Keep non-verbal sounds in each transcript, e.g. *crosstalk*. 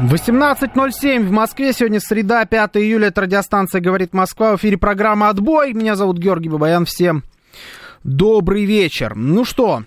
18.07 в Москве. Сегодня среда, 5 июля. Это радиостанция «Говорит Москва». В эфире программа «Отбой». Меня зовут Георгий Бабаян. Всем добрый вечер. Ну что,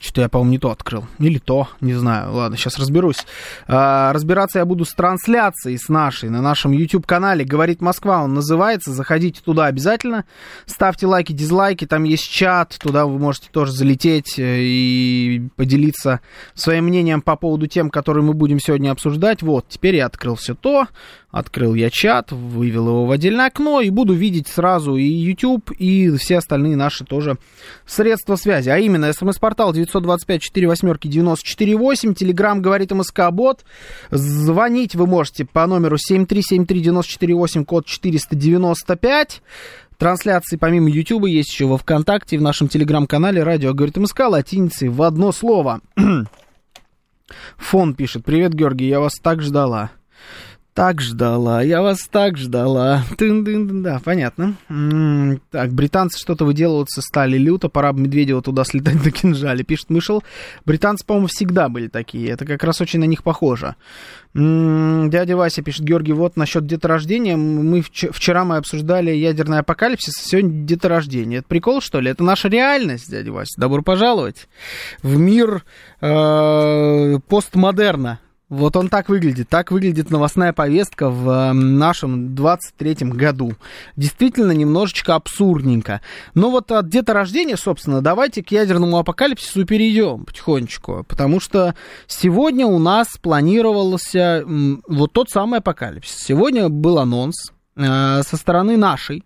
что-то я, по-моему, не то открыл. Или то, не знаю. Ладно, сейчас разберусь. А, разбираться я буду с трансляцией, с нашей, на нашем YouTube-канале «Говорит Москва». Он называется. Заходите туда обязательно. Ставьте лайки, дизлайки. Там есть чат. Туда вы можете тоже залететь э, и поделиться своим мнением по поводу тем, которые мы будем сегодня обсуждать. Вот, теперь я открыл все то. Открыл я чат, вывел его в отдельное окно и буду видеть сразу и YouTube, и все остальные наши тоже средства связи. А именно, смс-портал 925 4 восьмерки 948, Телеграм говорит МСК-бот. Звонить вы можете по номеру 7373948, код 495. Трансляции помимо YouTube есть еще во ВКонтакте, в нашем Телеграм-канале «Радио говорит МСК» латиницей в одно слово. *clears throat* Фон пишет, привет, Георгий, я вас так ждала так ждала, я вас так ждала. Тын -дын -дын, да, понятно. Так, британцы что-то выделываться стали люто, пора бы Медведева туда слетать на кинжале, пишет Мышел. Британцы, по-моему, всегда были такие, это как раз очень на них похоже. Дядя Вася пишет, Георгий, вот насчет деторождения, мы вчера мы обсуждали ядерный апокалипсис, а сегодня деторождение. Это прикол, что ли? Это наша реальность, дядя Вася. Добро пожаловать в мир э постмодерна. Вот он так выглядит. Так выглядит новостная повестка в э, нашем 23-м году. Действительно, немножечко абсурдненько. Но вот от деторождения, собственно, давайте к ядерному апокалипсису перейдем потихонечку. Потому что сегодня у нас планировался вот тот самый апокалипсис. Сегодня был анонс э, со стороны нашей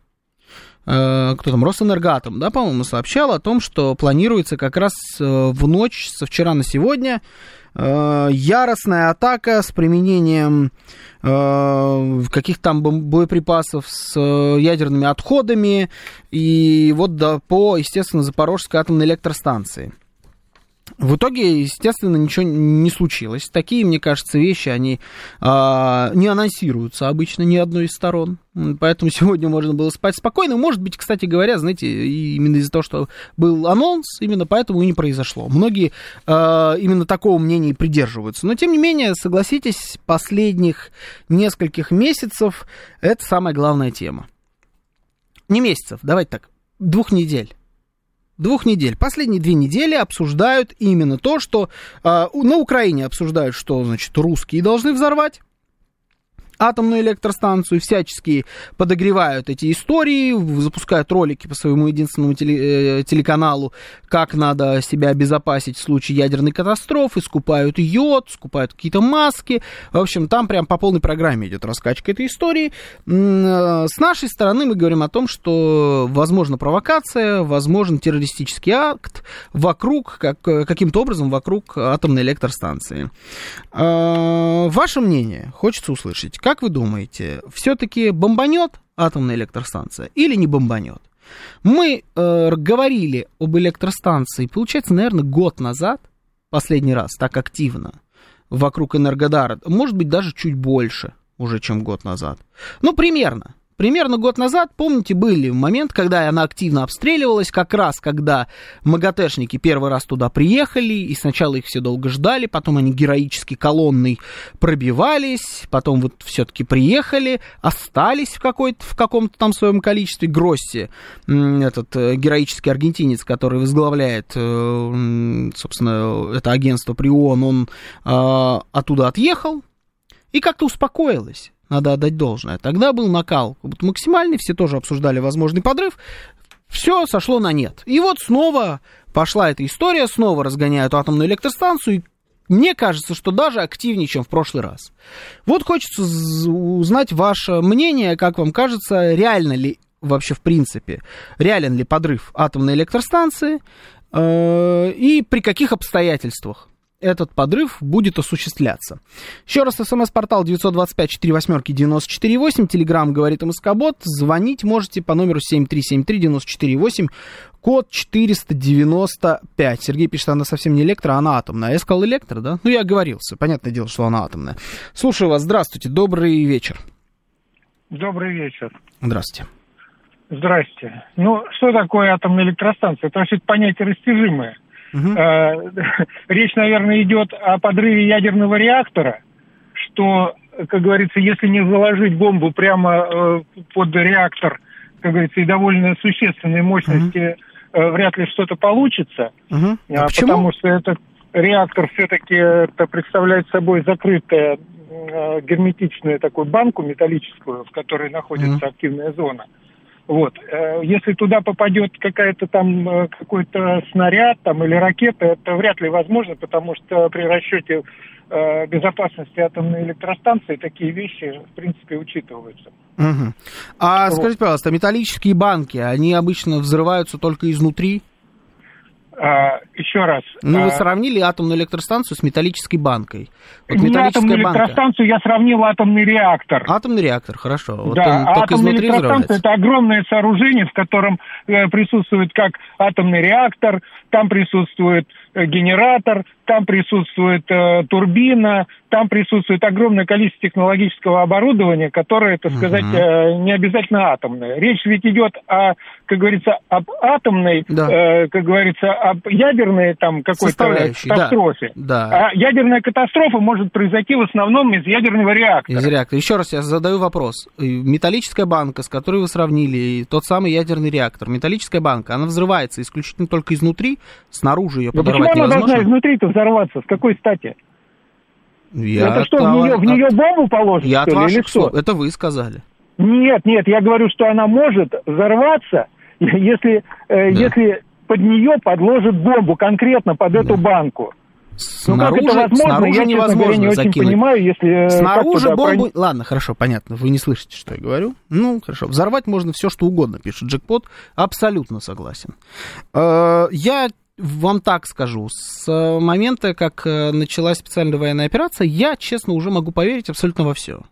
э, кто там, Росэнергатом, да, по-моему, сообщал о том, что планируется как раз в ночь со вчера на сегодня Э, яростная атака с применением э, каких-то там боеприпасов с э, ядерными отходами и вот да, по, естественно, Запорожской атомной электростанции. В итоге, естественно, ничего не случилось. Такие, мне кажется, вещи, они а, не анонсируются обычно ни одной из сторон. Поэтому *laughs* сегодня можно было спать спокойно. Может быть, кстати говоря, знаете, именно из-за того, что был анонс, именно поэтому и не произошло. Многие а, именно такого мнения и придерживаются. Но, тем не менее, согласитесь, последних нескольких месяцев это самая главная тема. Не месяцев, давайте так, двух недель двух недель. Последние две недели обсуждают именно то, что э, на Украине обсуждают, что, значит, русские должны взорвать атомную электростанцию, всячески подогревают эти истории, запускают ролики по своему единственному э, телеканалу, как надо себя обезопасить в случае ядерной катастрофы, скупают йод, скупают какие-то маски. В общем, там прям по полной программе идет раскачка этой истории. Э, с нашей стороны мы говорим о том, что возможна провокация, возможен террористический акт вокруг, как, каким-то образом вокруг атомной электростанции. Э, ваше мнение хочется услышать. Как вы думаете, все-таки бомбанет атомная электростанция или не бомбанет? Мы э, говорили об электростанции, получается, наверное, год назад, последний раз, так активно, вокруг Энергодара, может быть, даже чуть больше уже, чем год назад. Ну, примерно. Примерно год назад, помните, были момент, когда она активно обстреливалась, как раз когда МАГАТЭшники первый раз туда приехали, и сначала их все долго ждали, потом они героически колонной пробивались, потом вот все-таки приехали, остались в, какой-то, в каком-то там своем количестве. Гросси, этот э, героический аргентинец, который возглавляет, э, собственно, это агентство при ООН, он а, оттуда отъехал, и как-то успокоилась надо отдать должное. Тогда был накал максимальный, все тоже обсуждали возможный подрыв, все сошло на нет. И вот снова пошла эта история, снова разгоняют атомную электростанцию, и мне кажется, что даже активнее, чем в прошлый раз. Вот хочется узнать ваше мнение, как вам кажется, реально ли вообще в принципе, реален ли подрыв атомной электростанции э, и при каких обстоятельствах этот подрыв будет осуществляться. Еще раз, смс-портал 925-48-94-8, телеграмм говорит МСК-бот, звонить можете по номеру 7373-94-8, код 495. Сергей пишет, она совсем не электро, она атомная. Я сказал электро, да? Ну, я оговорился, понятное дело, что она атомная. Слушаю вас, здравствуйте, добрый вечер. Добрый вечер. Здравствуйте. Здрасте. Ну, что такое атомная электростанция? Это вообще понятие растяжимое. Угу. *laughs* Речь, наверное, идет о подрыве ядерного реактора, что, как говорится, если не заложить бомбу прямо э, под реактор, как говорится, и довольно существенной мощности, угу. вряд ли что-то получится. Угу. А потому что этот реактор все-таки это представляет собой закрытое герметичную такую банку металлическую, в которой находится mm активная зона. Вот. Э, если туда попадет какая-то там э, какой-то снаряд там или ракета, это вряд ли возможно, потому что при расчете э, безопасности атомной электростанции такие вещи, в принципе, учитываются. Угу. А вот. скажите, пожалуйста, металлические банки, они обычно взрываются только изнутри? А, еще раз. Ну, вы а, сравнили атомную электростанцию с металлической банкой. Вот не атомную банка. электростанцию, я сравнил атомный реактор. Атомный реактор, хорошо. Вот да, он атомная электростанция это огромное сооружение, в котором э, присутствует как атомный реактор, там присутствует генератор, там присутствует э, турбина, там присутствует огромное количество технологического оборудования, которое, так сказать, э, не обязательно атомное. Речь ведь идет о, как говорится, об атомной, да. э, как говорится, об ядерной там какой-то катастрофе. Да. Да. А ядерная катастрофа может произойти в основном из ядерного реактора. Из реактора. Еще раз я задаю вопрос. Металлическая банка, с которой вы сравнили, тот самый ядерный реактор, металлическая банка, она взрывается исключительно только изнутри, снаружи ее подорвать почему невозможно? она должна изнутри-то взорваться? С какой стати? Я это что, в нее, в нее бомбу положить, я что ли, или что? Это вы сказали. Нет, нет, я говорю, что она может взорваться, *laughs* если, э, да. если под нее подложит бомбу конкретно под да. эту банку. Снаружи, ну, как это возможно, снаружи я, невозможно говоря, не закинуть. очень понимаю, если... Э, снаружи бомбу... Про... Ладно, хорошо, понятно, вы не слышите, что я говорю. Ну, хорошо, взорвать можно все, что угодно, пишет Джекпот. Абсолютно согласен. Э, я вам так скажу, с момента, как э, началась специальная военная операция, я, честно, уже могу поверить абсолютно во все.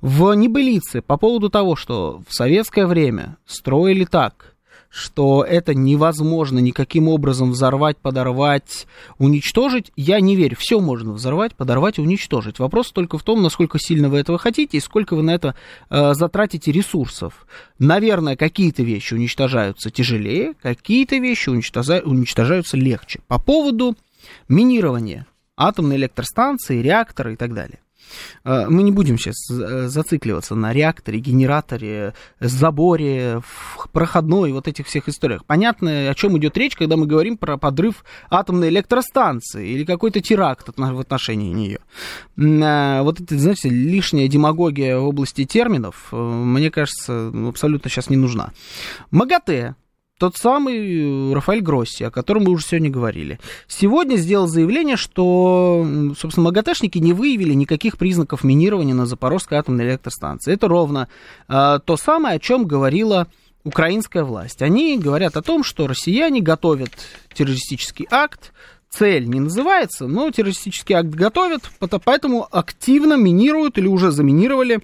В небылице по поводу того, что в советское время строили так, что это невозможно никаким образом взорвать, подорвать, уничтожить, я не верю. Все можно взорвать, подорвать уничтожить. Вопрос только в том, насколько сильно вы этого хотите и сколько вы на это э, затратите ресурсов. Наверное, какие-то вещи уничтожаются тяжелее, какие-то вещи уничтожаются легче. По поводу минирования атомной электростанции, реактора и так далее. Э, мы не будем сейчас э, зацикливаться на реакторе, генераторе, заборе, проходной, вот этих всех историях. Понятно, о чем идет речь, когда мы говорим про подрыв атомной электростанции или какой-то теракт в отношении нее. Э, вот это, знаете, лишняя демагогия в области терминов, мне кажется, абсолютно сейчас не нужна. МАГАТЭ тот самый Рафаэль Гросси, о котором мы уже сегодня говорили, сегодня сделал заявление, что, собственно, МАГАТЭшники не выявили никаких признаков минирования на Запорожской атомной электростанции. Это ровно э, то самое, о чем говорила украинская власть. Они говорят о том, что россияне готовят террористический акт, цель не называется, но террористический акт готовят, поэтому активно минируют или уже заминировали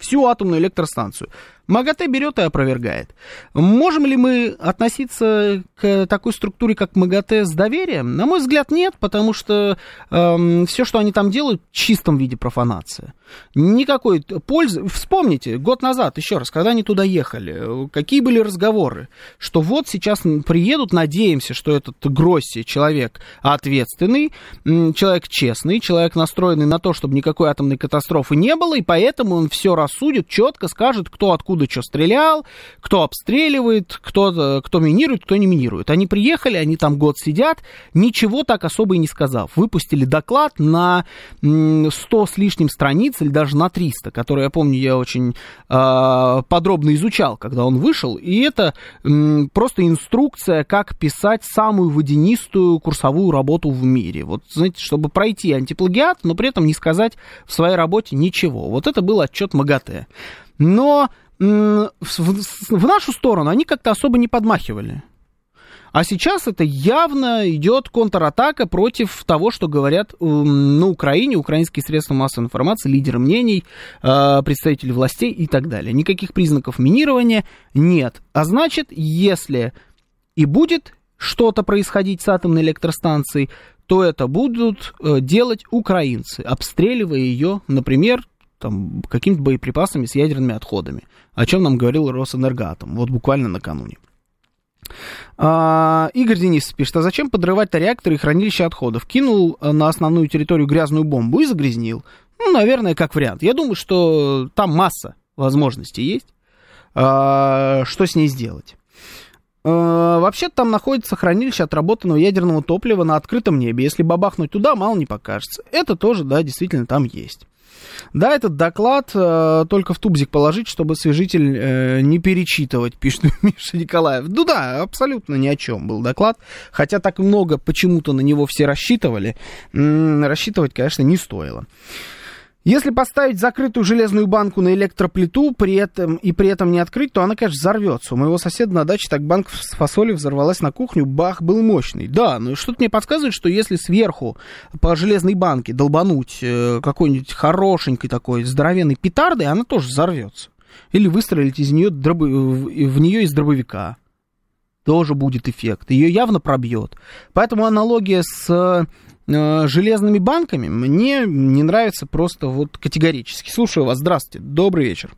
всю атомную электростанцию. МАГАТЭ берет и опровергает. Можем ли мы относиться к такой структуре, как МАГАТЭ, с доверием? На мой взгляд, нет, потому что эм, все, что они там делают, в чистом виде профанация. Никакой пользы. Вспомните, год назад, еще раз, когда они туда ехали, какие были разговоры, что вот сейчас приедут, надеемся, что этот Гросси человек ответственный, человек честный, человек настроенный на то, чтобы никакой атомной катастрофы не было, и поэтому он все рассудит, четко скажет, кто откуда откуда что стрелял, кто обстреливает, кто, кто минирует, кто не минирует. Они приехали, они там год сидят, ничего так особо и не сказав. Выпустили доклад на 100 с лишним страниц, или даже на 300, который, я помню, я очень э, подробно изучал, когда он вышел. И это э, просто инструкция, как писать самую водянистую курсовую работу в мире. Вот, знаете, чтобы пройти антиплагиат, но при этом не сказать в своей работе ничего. Вот это был отчет МАГАТЭ. Но в, нашу сторону они как-то особо не подмахивали. А сейчас это явно идет контратака против того, что говорят на Украине, украинские средства массовой информации, лидеры мнений, э, представители властей и так далее. Никаких признаков минирования нет. А значит, если и будет что-то происходить с атомной электростанцией, то это будут э, делать украинцы, обстреливая ее, например, там, какими-то боеприпасами с ядерными отходами, о чем нам говорил Росэнергоатом, вот буквально накануне. А, Игорь Денисов пишет, а зачем подрывать реакторы и хранилища отходов? Кинул э, на основную территорию грязную бомбу и загрязнил. Ну, наверное, как вариант. Я думаю, что там масса возможностей есть. А, что с ней сделать? А, вообще там находится хранилище отработанного ядерного топлива на открытом небе. Если бабахнуть туда, мало не покажется. Это тоже, да, действительно там есть. Да, этот доклад э, только в тубзик положить, чтобы освежитель э, не перечитывать, *laughs* пишет Миша Николаев. Ну да, абсолютно ни о чем был доклад. Хотя так много почему-то на него все рассчитывали. М-м, рассчитывать, конечно, не стоило. Если поставить закрытую железную банку на электроплиту при этом, и при этом не открыть, то она, конечно, взорвется. У моего соседа на даче так банка с фасолью взорвалась на кухню, бах, был мощный. Да, но что-то мне подсказывает, что если сверху по железной банке долбануть э, какой-нибудь хорошенькой такой здоровенной петардой, она тоже взорвется. Или выстрелить из нее дробо... в нее из дробовика. Тоже будет эффект. Ее явно пробьет. Поэтому аналогия с Э, железными банками мне не нравится просто вот категорически. Слушаю вас. Здравствуйте. Добрый вечер.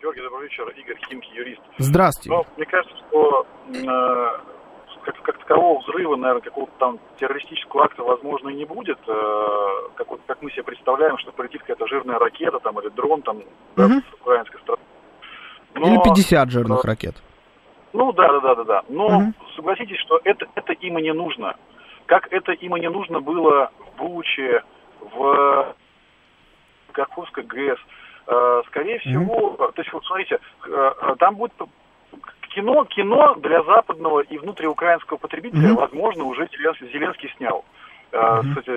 Георгий, добрый вечер. Игорь Химки, юрист. Здравствуйте. Ну, мне кажется, что э, как, как такового взрыва, наверное, какого-то там террористического акта, возможно, и не будет. Э, как, вот, как мы себе представляем, что полетит какая-то жирная ракета там, или дрон там, угу. да, с украинской стороны. Но, или 50 жирных э, ракет. Ну да, да, да, да, да. Но угу. согласитесь, что это, это им и не нужно. Как это им и не нужно было в Буче, в Каховской ГЭС. Э, скорее всего, mm-hmm. то есть вот смотрите, э, там будет кино, кино для западного и внутриукраинского потребителя, mm-hmm. возможно, уже Зеленский снял. Mm-hmm. Кстати,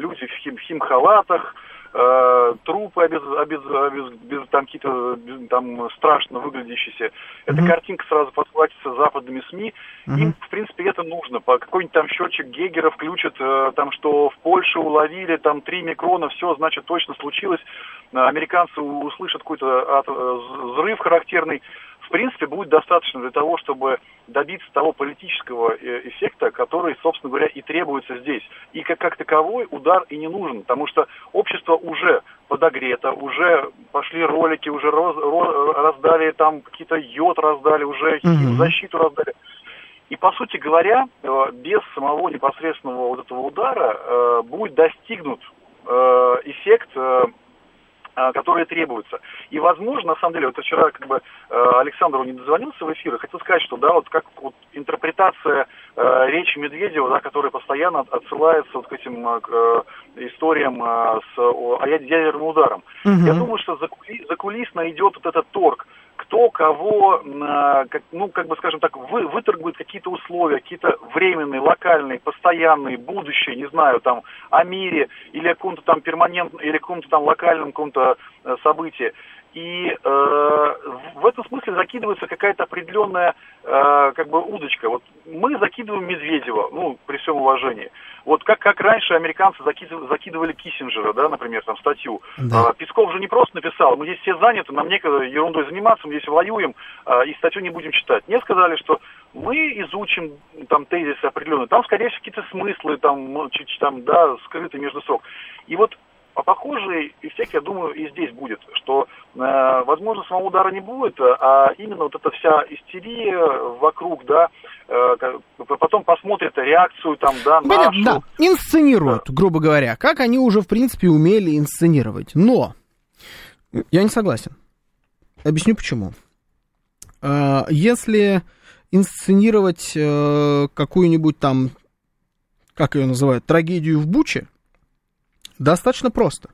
люди в, хим, в химхалатах, э, трупы без, без, без, без там какие-то там страшно выглядящиеся. Эта mm-hmm. картинка сразу подхватится западными СМИ. Mm-hmm. Им, в принципе, это нужно. По какой-нибудь там счетчик Гегера включат, э, там, что в Польше уловили там 3 микрона, все, значит, точно случилось. Американцы услышат какой-то э, взрыв характерный в принципе, будет достаточно для того, чтобы добиться того политического э, эффекта, который, собственно говоря, и требуется здесь. И как, как таковой удар и не нужен, потому что общество уже подогрето, уже пошли ролики, уже роз, роз, раздали там какие-то йод раздали, уже mm-hmm. защиту раздали. И, по сути говоря, э, без самого непосредственного вот этого удара э, будет достигнут эффект которые требуются. И, возможно, на самом деле, вот вчера как бы э, Александру не дозвонился в эфир, и хотел сказать, что, да, вот как вот интерпретация э, речи Медведева, да, которая постоянно отсылается вот к этим э, э, историям э, с о, ядерным ударом. Угу. Я думаю, что закули, закулисно идет вот этот торг кто кого, как, ну, как бы, скажем так, вы, выторгует какие-то условия, какие-то временные, локальные, постоянные, будущие, не знаю, там, о мире или о каком-то там перманентном, или о каком-то там локальном каком-то э, событии. И э, в этом смысле закидывается какая-то определенная э, как бы удочка. Вот мы закидываем Медведева, ну, при всем уважении. Вот как, как раньше американцы закидывали, закидывали Киссинджера, да, например, там статью. Да. А, Песков же не просто написал, мы здесь все заняты, нам некогда ерундой заниматься, мы здесь воюем, а, и статью не будем читать. Мне сказали, что мы изучим там тезисы определенные, там, скорее всего, какие-то смыслы там, чуть, там, да, скрыты между строк. И вот похожий эффект, я думаю, и здесь будет, что, э, возможно, самого удара не будет, а именно вот эта вся истерия вокруг, да, э, потом посмотрят реакцию там, да, Понятно, нашу. да, инсценируют, да. грубо говоря, как они уже, в принципе, умели инсценировать. Но я не согласен. Объясню почему. Э, если инсценировать э, какую-нибудь там, как ее называют, трагедию в Буче, Достаточно просто.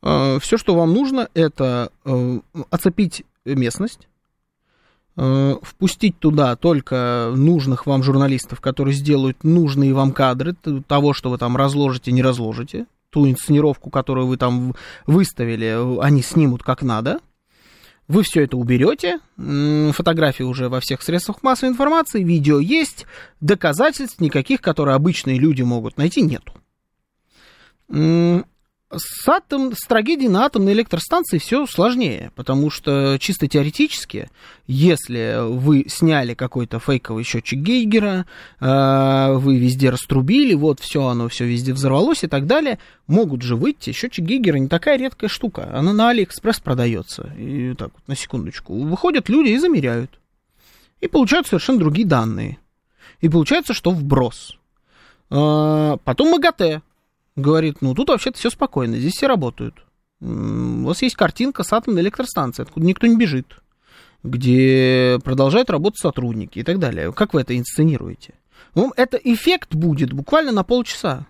Э, Все, что вам нужно, это э, оцепить местность, э, впустить туда только нужных вам журналистов, которые сделают нужные вам кадры того, что вы там разложите, не разложите, ту инсценировку, которую вы там выставили, они снимут как надо. Вы все это уберете, фотографии уже во всех средствах массовой информации, видео есть, доказательств никаких, которые обычные люди могут найти, нету. С, атом, с трагедией на атомной электростанции все сложнее, потому что чисто теоретически, если вы сняли какой-то фейковый счетчик Гейгера, э, вы везде раструбили, вот все, оно все везде взорвалось и так далее, могут же выйти. Счетчик Гейгера не такая редкая штука, она на Алиэкспресс продается. И так вот, на секундочку. Выходят люди и замеряют. И получают совершенно другие данные. И получается, что вброс. Э, потом МАГАТЭ говорит, ну тут вообще-то все спокойно, здесь все работают. У вас есть картинка с атомной электростанцией, откуда никто не бежит, где продолжают работать сотрудники и так далее. Как вы это инсценируете? Ну, это эффект будет буквально на полчаса.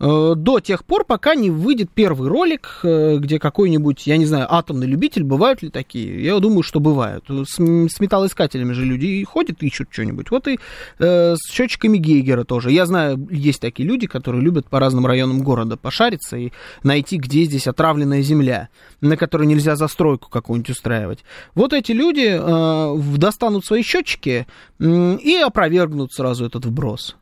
Э, до тех пор, пока не выйдет первый ролик, э, где какой-нибудь, я не знаю, атомный любитель, бывают ли такие? Я думаю, что бывают. С, с металлоискателями же люди ходят, ищут что-нибудь. Вот и э, с счетчиками Гейгера тоже. Я знаю, есть такие люди, которые любят по разным районам города пошариться и найти, где здесь отравленная земля, на которой нельзя застройку какую-нибудь устраивать. Вот эти люди э, достанут свои счетчики э, и опровергнут сразу этот вброс.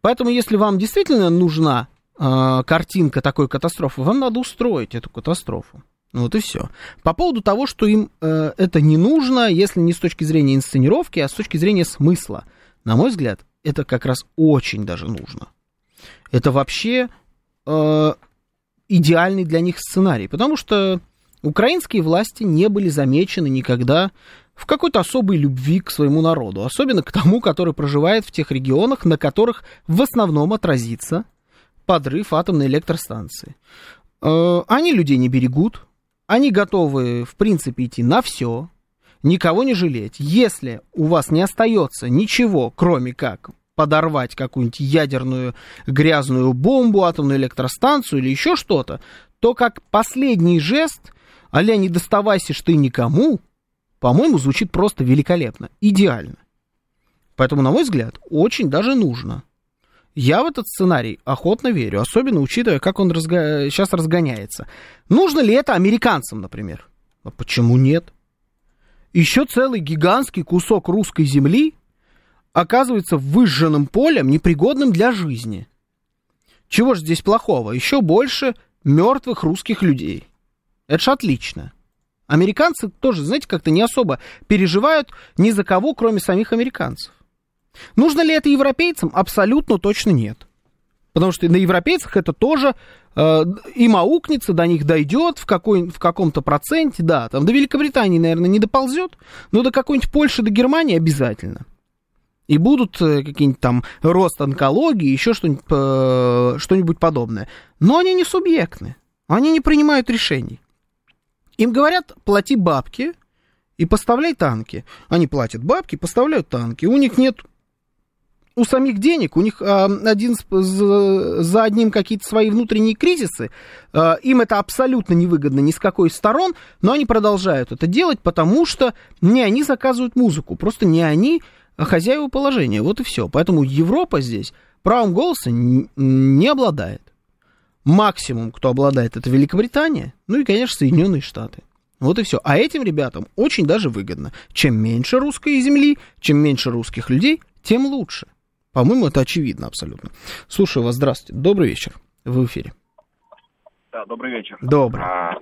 Поэтому, если вам действительно нужна э, картинка такой катастрофы, вам надо устроить эту катастрофу. Вот и все. По поводу того, что им э, это не нужно, если не с точки зрения инсценировки, а с точки зрения смысла. На мой взгляд, это как раз очень даже нужно. Это вообще э, идеальный для них сценарий, потому что украинские власти не были замечены никогда в какой-то особой любви к своему народу, особенно к тому, который проживает в тех регионах, на которых в основном отразится подрыв атомной электростанции. Э, они людей не берегут, они готовы, в принципе, идти на все, никого не жалеть. Если у вас не остается ничего, кроме как подорвать какую-нибудь ядерную грязную бомбу, атомную электростанцию или еще что-то, то как последний жест, аля не доставайся ты никому, по-моему, звучит просто великолепно, идеально. Поэтому, на мой взгляд, очень даже нужно – я в этот сценарий охотно верю, особенно учитывая, как он разго... сейчас разгоняется. Нужно ли это американцам, например? А почему нет? Еще целый гигантский кусок русской земли оказывается выжженным полем, непригодным для жизни. Чего же здесь плохого? Еще больше мертвых русских людей. Это же отлично. Американцы тоже, знаете, как-то не особо переживают ни за кого, кроме самих американцев. Нужно ли это европейцам? Абсолютно точно нет. Потому что на европейцах это тоже э, им аукнется, до них дойдет в, какой, в каком-то проценте, да, там до Великобритании, наверное, не доползет, но до какой-нибудь Польши, до Германии обязательно. И будут э, какие-нибудь там рост онкологии, еще что-нибудь, э, что-нибудь подобное. Но они не субъектны, они не принимают решений. Им говорят, плати бабки и поставляй танки. Они платят бабки, поставляют танки. У них нет у самих денег, у них э, один за, одним какие-то свои внутренние кризисы, э, им это абсолютно невыгодно ни с какой из сторон, но они продолжают это делать, потому что не они заказывают музыку, просто не они хозяева положения, вот и все. Поэтому Европа здесь правом голоса не обладает. Максимум, кто обладает, это Великобритания, ну и, конечно, Соединенные Штаты. Вот и все. А этим ребятам очень даже выгодно. Чем меньше русской земли, чем меньше русских людей, тем лучше. По-моему, это очевидно абсолютно. Слушаю вас, здравствуйте. Добрый вечер. Вы в эфире. Да, добрый вечер. Добрый. А,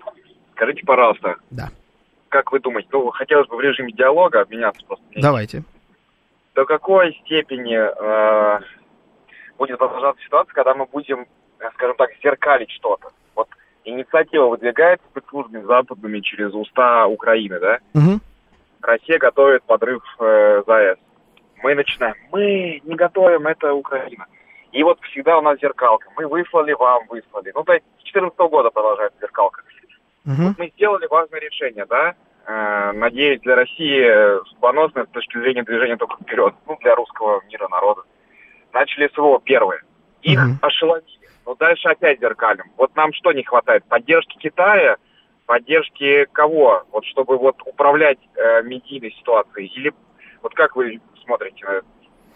скажите, пожалуйста. Да. Как вы думаете, ну, хотелось бы в режиме диалога обменяться просто. Давайте. До какой степени э, будет продолжаться ситуация, когда мы будем, скажем так, зеркалить что-то? Вот инициатива выдвигается спецслужбами западными через уста Украины, да? Угу. Россия готовит подрыв э, ЗАЭС мы начинаем, мы не готовим, это Украина. И вот всегда у нас зеркалка. Мы выслали вам, выслали. Ну, с 2014 года продолжается зеркалка. Угу. Вот мы сделали важное решение, да? Э, надеюсь, для России судьбоносное с точки зрения движения только вперед. Ну, для русского мира, народа. Начали СВО первые. Их угу. ошеломили. Но дальше опять зеркалим. Вот нам что не хватает? Поддержки Китая, поддержки кого? Вот чтобы вот управлять э, медийной ситуацией? Или вот как вы смотрите?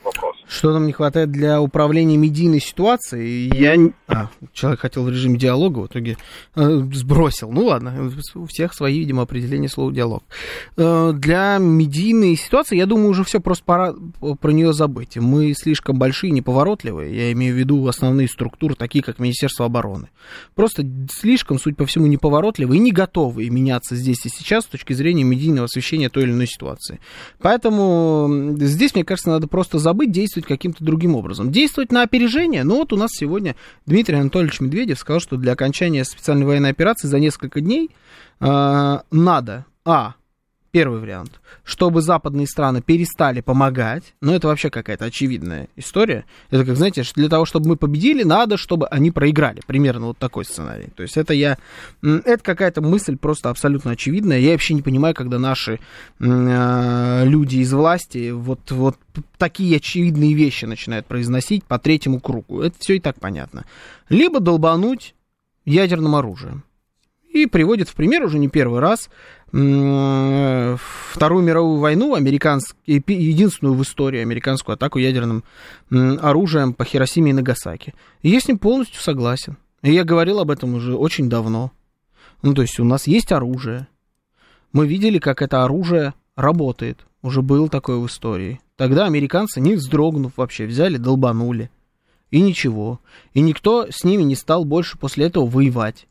Вопрос. Что нам не хватает для управления медийной ситуацией? Я... А, человек хотел в режиме диалога, в итоге э, сбросил. Ну ладно, у всех свои, видимо, определения слова диалог. Э, для медийной ситуации, я думаю, уже все просто пора про нее забыть. Мы слишком большие, неповоротливые. Я имею в виду основные структуры, такие как Министерство обороны. Просто слишком, суть по всему, неповоротливые и не готовы меняться здесь и сейчас с точки зрения медийного освещения той или иной ситуации. Поэтому здесь, мне кажется, надо просто забыть, действовать каким-то другим образом. Действовать на опережение. Ну вот у нас сегодня Дмитрий Анатольевич Медведев сказал, что для окончания специальной военной операции за несколько дней э, надо, а, Первый вариант. Чтобы западные страны перестали помогать. Но это вообще какая-то очевидная история. Это как, знаете, для того, чтобы мы победили, надо, чтобы они проиграли. Примерно вот такой сценарий. То есть это я... Это какая-то мысль просто абсолютно очевидная. Я вообще не понимаю, когда наши э, люди из власти вот, вот такие очевидные вещи начинают произносить по третьему кругу. Это все и так понятно. Либо долбануть ядерным оружием. И приводит в пример уже не первый раз Вторую мировую войну, американский, единственную в истории американскую атаку ядерным оружием по Хиросиме и Нагасаки. И я с ним полностью согласен. И я говорил об этом уже очень давно. Ну, то есть у нас есть оружие. Мы видели, как это оружие работает. Уже было такое в истории. Тогда американцы, не вздрогнув вообще, взяли, долбанули. И ничего. И никто с ними не стал больше после этого воевать.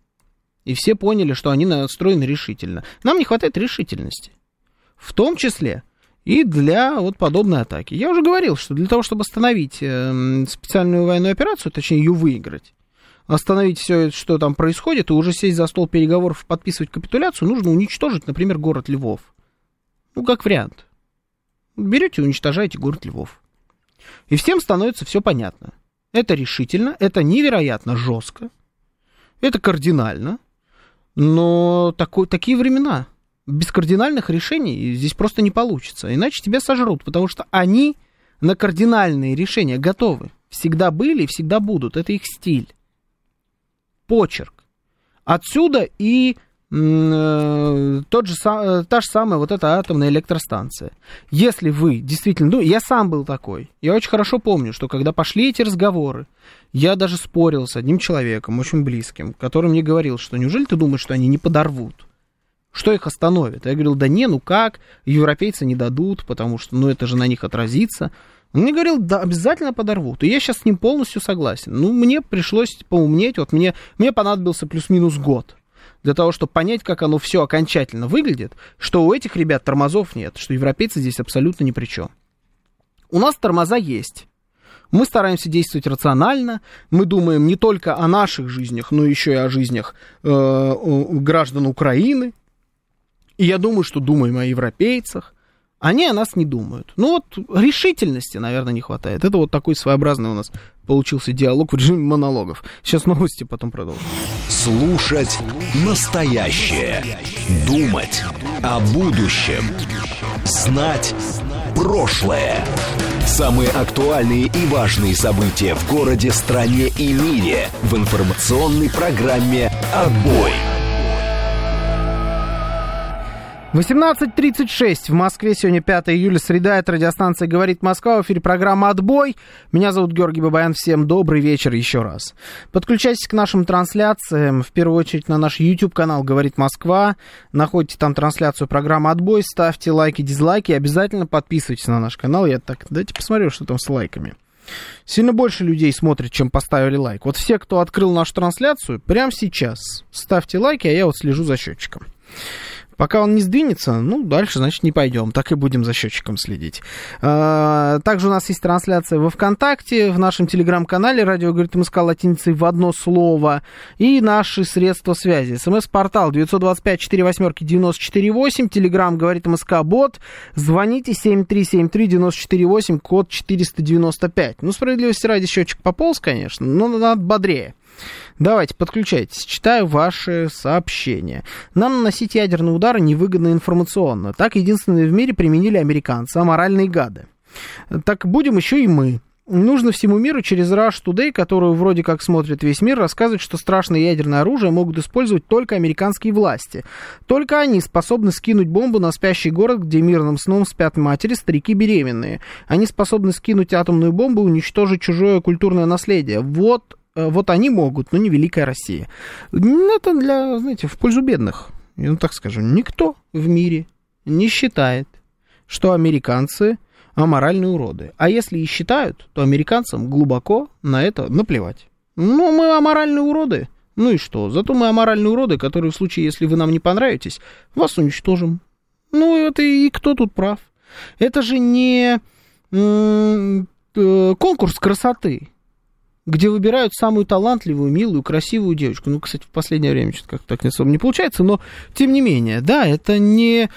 И все поняли, что они настроены решительно. Нам не хватает решительности. В том числе и для вот подобной атаки. Я уже говорил, что для того, чтобы остановить э, специальную военную операцию, точнее ее выиграть, остановить все, что там происходит, и уже сесть за стол переговоров, подписывать капитуляцию, нужно уничтожить, например, город Львов. Ну, как вариант. Берете и уничтожаете город Львов. И всем становится все понятно. Это решительно, это невероятно жестко, это кардинально, но такой, такие времена. Без кардинальных решений здесь просто не получится. Иначе тебя сожрут, потому что они на кардинальные решения готовы. Всегда были и всегда будут. Это их стиль. Почерк. Отсюда и тот же, э, та же самая вот эта атомная электростанция. Если вы действительно... Ну, я сам был такой. Я очень хорошо помню, что когда пошли эти разговоры, я даже спорил с одним человеком, очень близким, который мне говорил, что неужели ты думаешь, что они не подорвут? Что их остановит? Я говорил, да не, ну как, европейцы не дадут, потому что, ну, это же на них отразится. Он мне говорил, да, обязательно подорвут. И я сейчас с ним полностью согласен. Ну, мне пришлось поумнеть, вот мне, мне понадобился плюс-минус год для того, чтобы понять, как оно все окончательно выглядит, что у этих ребят тормозов нет, что европейцы здесь абсолютно ни при чем. У нас тормоза есть. Мы стараемся действовать рационально, мы думаем не только о наших жизнях, но еще и о жизнях э, граждан Украины. И я думаю, что думаем о европейцах. Они о нас не думают. Ну вот решительности, наверное, не хватает. Это вот такой своеобразный у нас получился диалог в режиме монологов. Сейчас новости, потом продолжим. Слушать настоящее. Думать о будущем. Знать прошлое. Самые актуальные и важные события в городе, стране и мире в информационной программе «Отбой». 18.36 в Москве. Сегодня 5 июля, среда. Это радиостанция «Говорит Москва». В эфире программа «Отбой». Меня зовут Георгий Бабаян. Всем добрый вечер еще раз. Подключайтесь к нашим трансляциям. В первую очередь на наш YouTube-канал «Говорит Москва». Находите там трансляцию программы «Отбой». Ставьте лайки, дизлайки. Обязательно подписывайтесь на наш канал. Я так, давайте посмотрю, что там с лайками. Сильно больше людей смотрит, чем поставили лайк. Вот все, кто открыл нашу трансляцию, прямо сейчас ставьте лайки, а я вот слежу за счетчиком. Пока он не сдвинется, ну, дальше, значит, не пойдем. Так и будем за счетчиком следить. А, также у нас есть трансляция во ВКонтакте, в нашем телеграм-канале «Радио говорит МСК» латиницей в одно слово. И наши средства связи. СМС-портал 925-48-94-8. Телеграм говорит МСК бот. Звоните 7373-94-8, код 495. Ну, справедливости ради счетчик пополз, конечно, но надо бодрее. Давайте, подключайтесь. Читаю ваши сообщения. Нам наносить ядерные удары невыгодно информационно. Так единственные в мире применили американцы, аморальные гады. Так будем еще и мы. нужно всему миру через Rush Today, которую вроде как смотрит весь мир, рассказывать, что страшное ядерное оружие могут использовать только американские власти. Только они способны скинуть бомбу на спящий город, где мирным сном спят матери, старики беременные. Они способны скинуть атомную бомбу и уничтожить чужое культурное наследие. Вот, вот они могут, но не Великая Россия. Ну, это для, знаете, в пользу бедных. Ну, так скажем, никто в мире не считает, что американцы аморальные уроды. А если и считают, то американцам глубоко на это наплевать. Ну, мы аморальные уроды. Ну и что? Зато мы аморальные уроды, которые в случае, если вы нам не понравитесь, вас уничтожим. Ну, это и кто тут прав? Это же не э, конкурс красоты, где выбирают самую талантливую, милую, красивую девочку. Ну, кстати, в последнее время что-то как-то так не особо не получается, но тем не менее, да, это не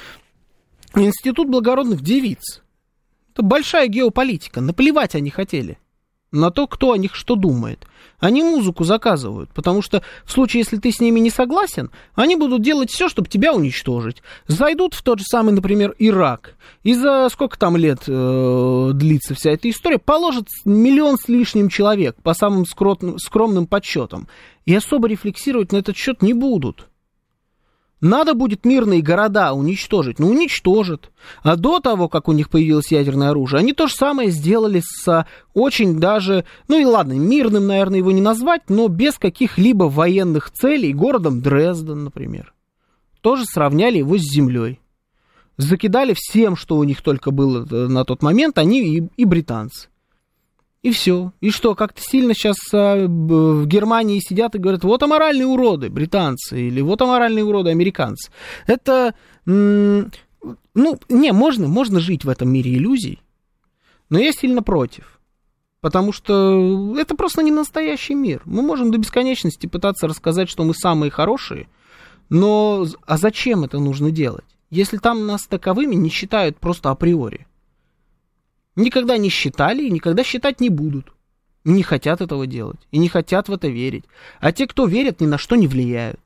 институт благородных девиц. Это большая геополитика. Наплевать они хотели на то, кто о них что думает. Они музыку заказывают, потому что в случае, если ты с ними не согласен, они будут делать все, чтобы тебя уничтожить. Зайдут в тот же самый, например, Ирак, и за сколько там лет э, длится вся эта история, положат миллион с лишним человек по самым скромным, скромным подсчетам, и особо рефлексировать на этот счет не будут. Надо будет мирные города уничтожить. Ну, уничтожат. А до того, как у них появилось ядерное оружие, они то же самое сделали с очень даже, ну и ладно, мирным, наверное, его не назвать, но без каких-либо военных целей, городом Дрезден, например. Тоже сравняли его с землей. Закидали всем, что у них только было э, на тот момент, они и, и британцы. И все. И что, как-то сильно сейчас а, в Германии сидят и говорят, вот аморальные уроды британцы, или вот аморальные уроды американцы. Это, ну, не, можно, можно жить в этом мире иллюзий, но я сильно против. Потому что это просто не настоящий мир. Мы можем до бесконечности пытаться рассказать, что мы самые хорошие, но а зачем это нужно делать? Если там нас таковыми не считают просто априори. Никогда не считали и никогда считать не будут. Не хотят этого делать. И не хотят в это верить. А те, кто верят, ни на что не влияют.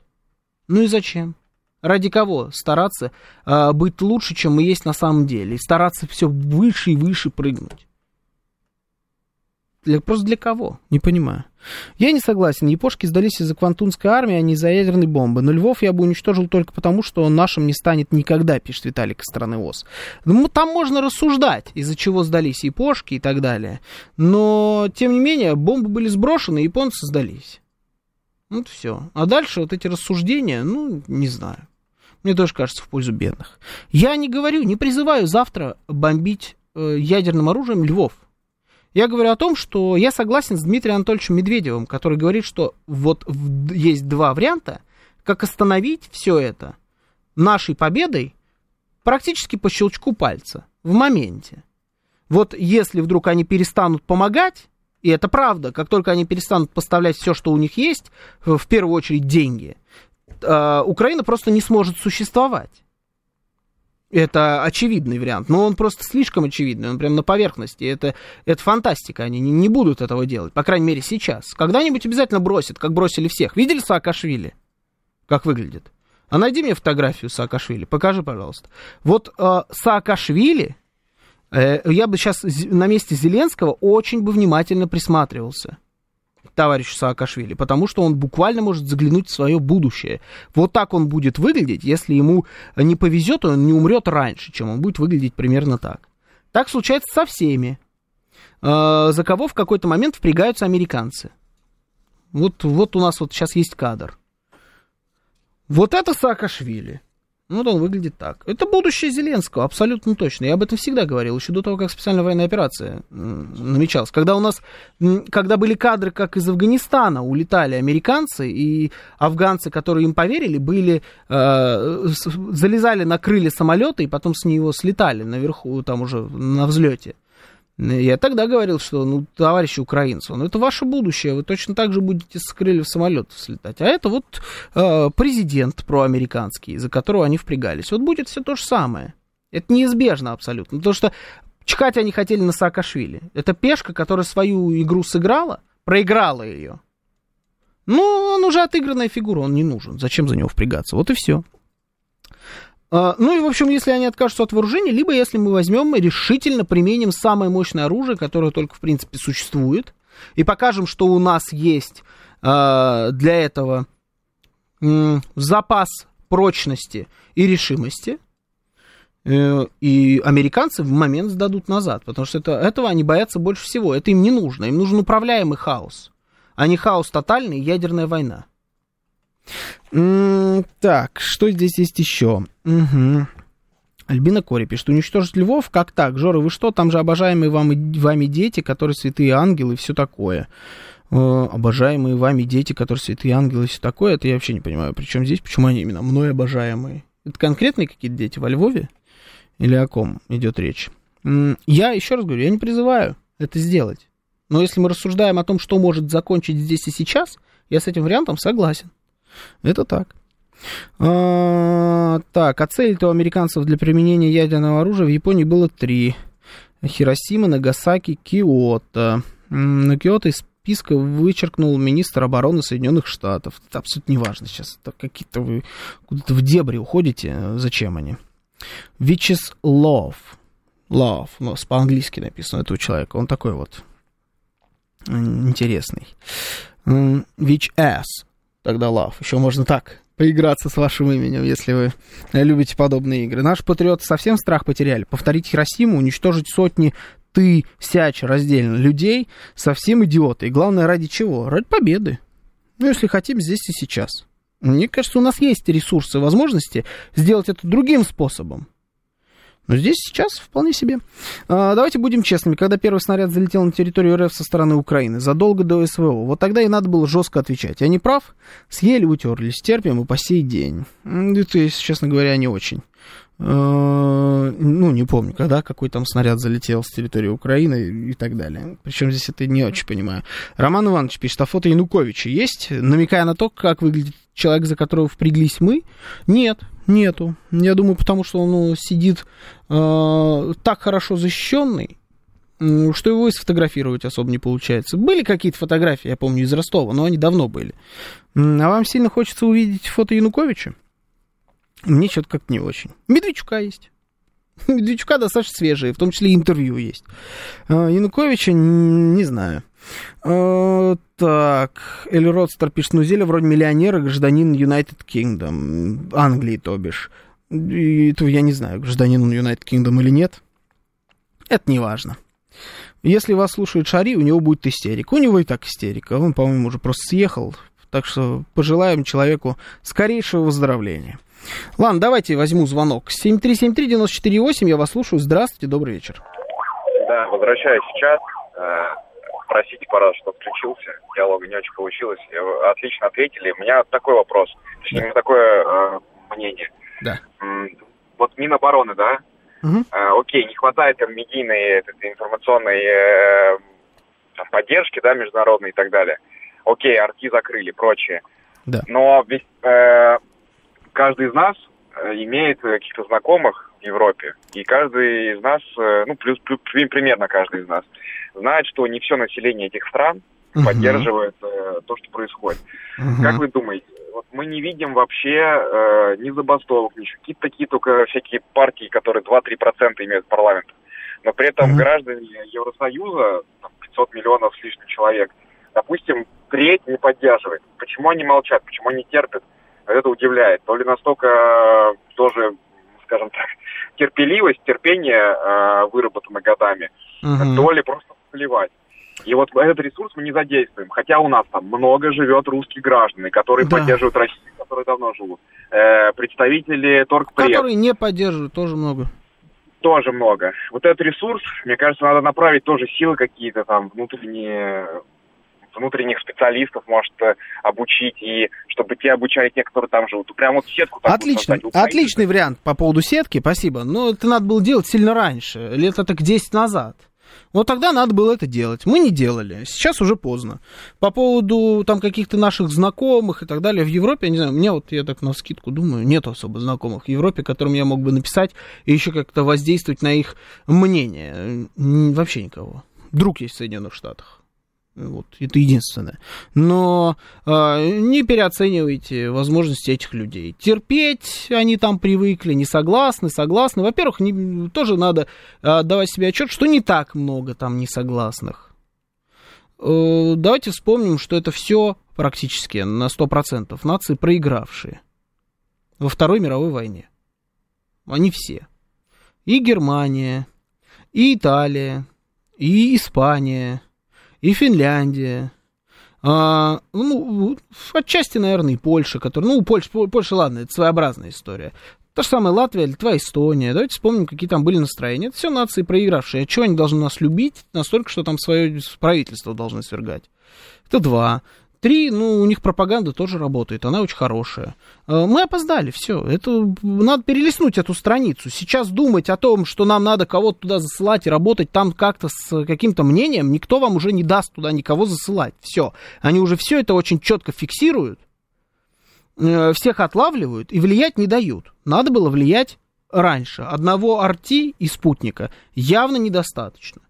Ну и зачем? Ради кого стараться э, быть лучше, чем мы есть на самом деле? И стараться все выше и выше прыгнуть? Для, просто для кого? Не понимаю. Я не согласен. Япошки сдались из-за квантунской армии, а не из-за ядерной бомбы. Но Львов я бы уничтожил только потому, что нашим не станет никогда, пишет Виталик из страны ОС. Ну, там можно рассуждать, из-за чего сдались япошки и так далее. Но, тем не менее, бомбы были сброшены, японцы сдались. Вот все. А дальше вот эти рассуждения, ну, не знаю. Мне тоже кажется в пользу бедных. Я не говорю, не призываю завтра бомбить э, ядерным оружием Львов. Я говорю о том, что я согласен с Дмитрием Анатольевичем Медведевым, который говорит, что вот есть два варианта, как остановить все это нашей победой практически по щелчку пальца, в моменте. Вот если вдруг они перестанут помогать, и это правда, как только они перестанут поставлять все, что у них есть, в первую очередь деньги, э, Украина просто не сможет существовать. Это очевидный вариант, но он просто слишком очевидный, он прям на поверхности. Это, это фантастика, они не, не будут этого делать, по крайней мере сейчас. Когда-нибудь обязательно бросят, как бросили всех. Видели Саакашвили? Как выглядит? А найди мне фотографию Саакашвили, покажи, пожалуйста. Вот э, Саакашвили, э, я бы сейчас на месте Зеленского очень бы внимательно присматривался товарищу Саакашвили, потому что он буквально может заглянуть в свое будущее. Вот так он будет выглядеть, если ему не повезет, он не умрет раньше, чем он будет выглядеть примерно так. Так случается со всеми, э, за кого в какой-то момент впрягаются американцы. Вот, вот у нас вот сейчас есть кадр. Вот это Саакашвили. Вот он выглядит так. Это будущее Зеленского, абсолютно точно. Я об этом всегда говорил, еще до того, как специальная военная операция намечалась. Когда у нас, когда были кадры, как из Афганистана улетали американцы, и афганцы, которые им поверили, были, э, залезали на крылья самолета, и потом с него слетали наверху, там уже на взлете. Я тогда говорил, что, ну, товарищи украинцы, ну, это ваше будущее, вы точно так же будете с крыльев самолетов слетать. А это вот э, президент проамериканский, за которого они впрягались. Вот будет все то же самое. Это неизбежно абсолютно. Потому что чекать они хотели на Саакашвили. Это пешка, которая свою игру сыграла, проиграла ее. Ну, он уже отыгранная фигура, он не нужен. Зачем за него впрягаться? Вот и все. А, ну и, в общем, если они откажутся от вооружения, либо если мы возьмем и решительно применим самое мощное оружие, которое только, в принципе, существует, и покажем, что у нас есть э, для этого запас прочности и решимости, э, и американцы в момент сдадут назад, потому что это, этого они боятся больше всего. Это им не нужно. Им нужен управляемый хаос, а не хаос тотальный ядерная война. Так, что здесь есть еще? Угу. Альбина Кори пишет, уничтожить львов? Как так? Жора, вы что? Там же обожаемые вам, вами дети, которые святые ангелы и все такое. Э, обожаемые вами дети, которые святые ангелы и все такое. Это я вообще не понимаю. Причем здесь, почему они именно мной обожаемые? Это конкретные какие-то дети во Львове? Или о ком идет речь? Я еще раз говорю, я не призываю это сделать. Но если мы рассуждаем о том, что может закончить здесь и сейчас, я с этим вариантом согласен. Это так. А, так, а цель у американцев для применения ядерного оружия в Японии было три. Хиросима, Нагасаки, Киото. На Киото из списка вычеркнул министр обороны Соединенных Штатов. Это абсолютно неважно сейчас. Это какие-то вы куда-то в дебри уходите. Зачем они? Вячеслав. Love. Ну, по-английски написано этого человека. Он такой вот интересный. Вич S тогда Love. Еще можно так поиграться с вашим именем, если вы любите подобные игры. Наши патриоты совсем страх потеряли. Повторить Хиросиму, уничтожить сотни ты, сяч, раздельно людей, совсем идиоты. И главное, ради чего? Ради победы. Ну, если хотим, здесь и сейчас. Мне кажется, у нас есть ресурсы, возможности сделать это другим способом. Но здесь сейчас вполне себе. А, давайте будем честными. Когда первый снаряд залетел на территорию РФ со стороны Украины, задолго до СВО, вот тогда и надо было жестко отвечать. Я не прав? Съели, утерлись, терпим и по сей день. Это, если честно говоря, не очень. А, ну, не помню, когда какой там снаряд залетел с территории Украины и так далее. Причем здесь это не очень понимаю. Роман Иванович пишет, а фото Януковича есть? Намекая на то, как выглядит человек, за которого впряглись мы? Нет, нету. Я думаю, потому что он ну, сидит э, так хорошо защищенный, что его и сфотографировать особо не получается. Были какие-то фотографии, я помню, из Ростова, но они давно были. А вам сильно хочется увидеть фото Януковича? Мне что-то как-то не очень. Медведчука есть. *laughs* Медведчука достаточно свежие, в том числе интервью есть. А, Януковича не знаю. А, так, Эль Родстер пишет, ну Зеля вроде миллионера, гражданин United Kingdom, Англии, то бишь. И то я не знаю, гражданин он United Kingdom или нет. Это не важно. Если вас слушает Шари, у него будет истерика. У него и так истерика. Он, по-моему, уже просто съехал. Так что пожелаем человеку скорейшего выздоровления. Ладно, давайте возьму звонок. 7373-94-8, я вас слушаю. Здравствуйте, добрый вечер. Да, возвращаюсь сейчас. Э, простите, пожалуйста, что отключился. Диалога не очень получилось. Отлично ответили. У меня такой вопрос. Точнее, да. такое э, мнение. Да. Вот Минобороны, да? Угу. Э, окей, не хватает там медийной, этой, информационной э, поддержки, да, международной и так далее. Окей, арти закрыли, прочее. Да. Но ведь э, каждый из нас э, имеет каких-то знакомых в Европе, и каждый из нас, э, ну, плюс, плюс примерно каждый из нас, знает, что не все население этих стран uh-huh. поддерживает э, то, что происходит. Uh-huh. Как вы думаете, вот мы не видим вообще э, ни забастовок, ни какие-то такие только всякие партии, которые 2-3% имеют парламент. Но при этом uh-huh. граждане Евросоюза, там, 500 миллионов с лишним человек, допустим, треть не поддерживает. Почему они молчат, почему они терпят? это удивляет. То ли настолько э, тоже, скажем так, терпеливость, терпение э, выработано годами, угу. то ли просто плевать. И вот этот ресурс мы не задействуем. Хотя у нас там много живет русских граждан, которые да. поддерживают Россию, которые давно живут. Э, представители торгпресс. Которые не поддерживают, тоже много. Тоже много. Вот этот ресурс, мне кажется, надо направить тоже силы какие-то там внутренние внутренних специалистов может э, обучить, и чтобы те обучали те, которые там живут. Прям вот сетку Отличный, отличный вариант по поводу сетки, спасибо. Но это надо было делать сильно раньше, лет так 10 назад. Вот тогда надо было это делать. Мы не делали. Сейчас уже поздно. По поводу там каких-то наших знакомых и так далее в Европе, я не знаю, мне вот, я так на скидку думаю, нет особо знакомых в Европе, которым я мог бы написать и еще как-то воздействовать на их мнение. Вообще никого. Друг есть в Соединенных Штатах. Вот, это единственное. Но э, не переоценивайте возможности этих людей. Терпеть они там привыкли, не согласны, согласны. Во-первых, не, тоже надо э, давать себе отчет, что не так много там несогласных. Э, давайте вспомним, что это все практически на 100% нации проигравшие во Второй мировой войне. Они все. И Германия, и Италия, и Испания, и Финляндия, а, ну, отчасти, наверное, и Польша, которая, ну, Польша, Польша, ладно, это своеобразная история. Та же самая Латвия, Литва, Эстония. Давайте вспомним, какие там были настроения. Это все нации проигравшие. А что они должны нас любить настолько, что там свое правительство должны свергать? Это два. Три, ну, у них пропаганда тоже работает, она очень хорошая. Э, мы опоздали, все. Это надо перелистнуть эту страницу. Сейчас думать о том, что нам надо кого-то туда засылать и работать там как-то с каким-то мнением, никто вам уже не даст туда никого засылать. Все. Они уже все это очень четко фиксируют, э, всех отлавливают и влиять не дают. Надо было влиять раньше. Одного арти и спутника явно недостаточно.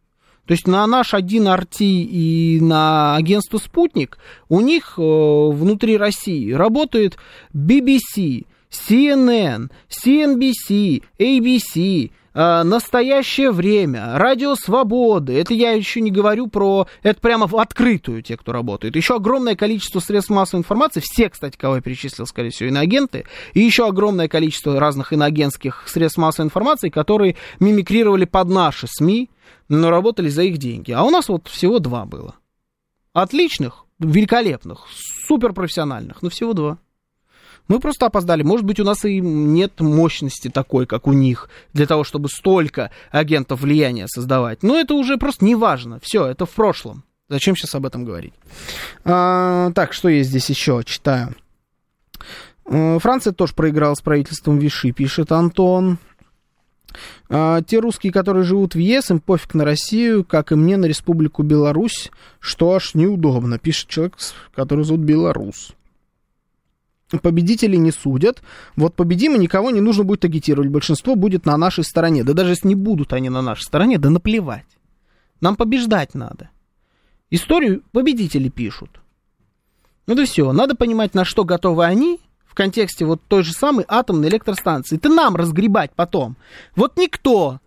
То есть на наш один RT и на агентство «Спутник» у них э, внутри России работает BBC, CNN, CNBC, ABC, настоящее время, радио свободы. Это я еще не говорю про... Это прямо в открытую те, кто работает. Еще огромное количество средств массовой информации. Все, кстати, кого я перечислил, скорее всего, иноагенты. И еще огромное количество разных иноагентских средств массовой информации, которые мимикрировали под наши СМИ но работали за их деньги. А у нас вот всего два было. Отличных, великолепных, суперпрофессиональных, но всего два. Мы просто опоздали. Может быть, у нас и нет мощности такой, как у них, для того, чтобы столько агентов влияния создавать. Но это уже просто не важно. Все, это в прошлом. Зачем сейчас об этом говорить? А, так, что есть здесь еще? Читаю. Э, Франция тоже проиграла с правительством Виши, пишет Антон. А, те русские, которые живут в ЕС, им пофиг на Россию, как и мне на Республику Беларусь, что аж неудобно, пишет человек, который зовут Беларус. Победителей не судят. Вот победим, и никого не нужно будет агитировать. Большинство будет на нашей стороне. Да даже если не будут они на нашей стороне, да наплевать. Нам побеждать надо. Историю победители пишут. Ну да все. Надо понимать, на что готовы они, контексте вот той же самой атомной электростанции. Это нам разгребать потом. Вот никто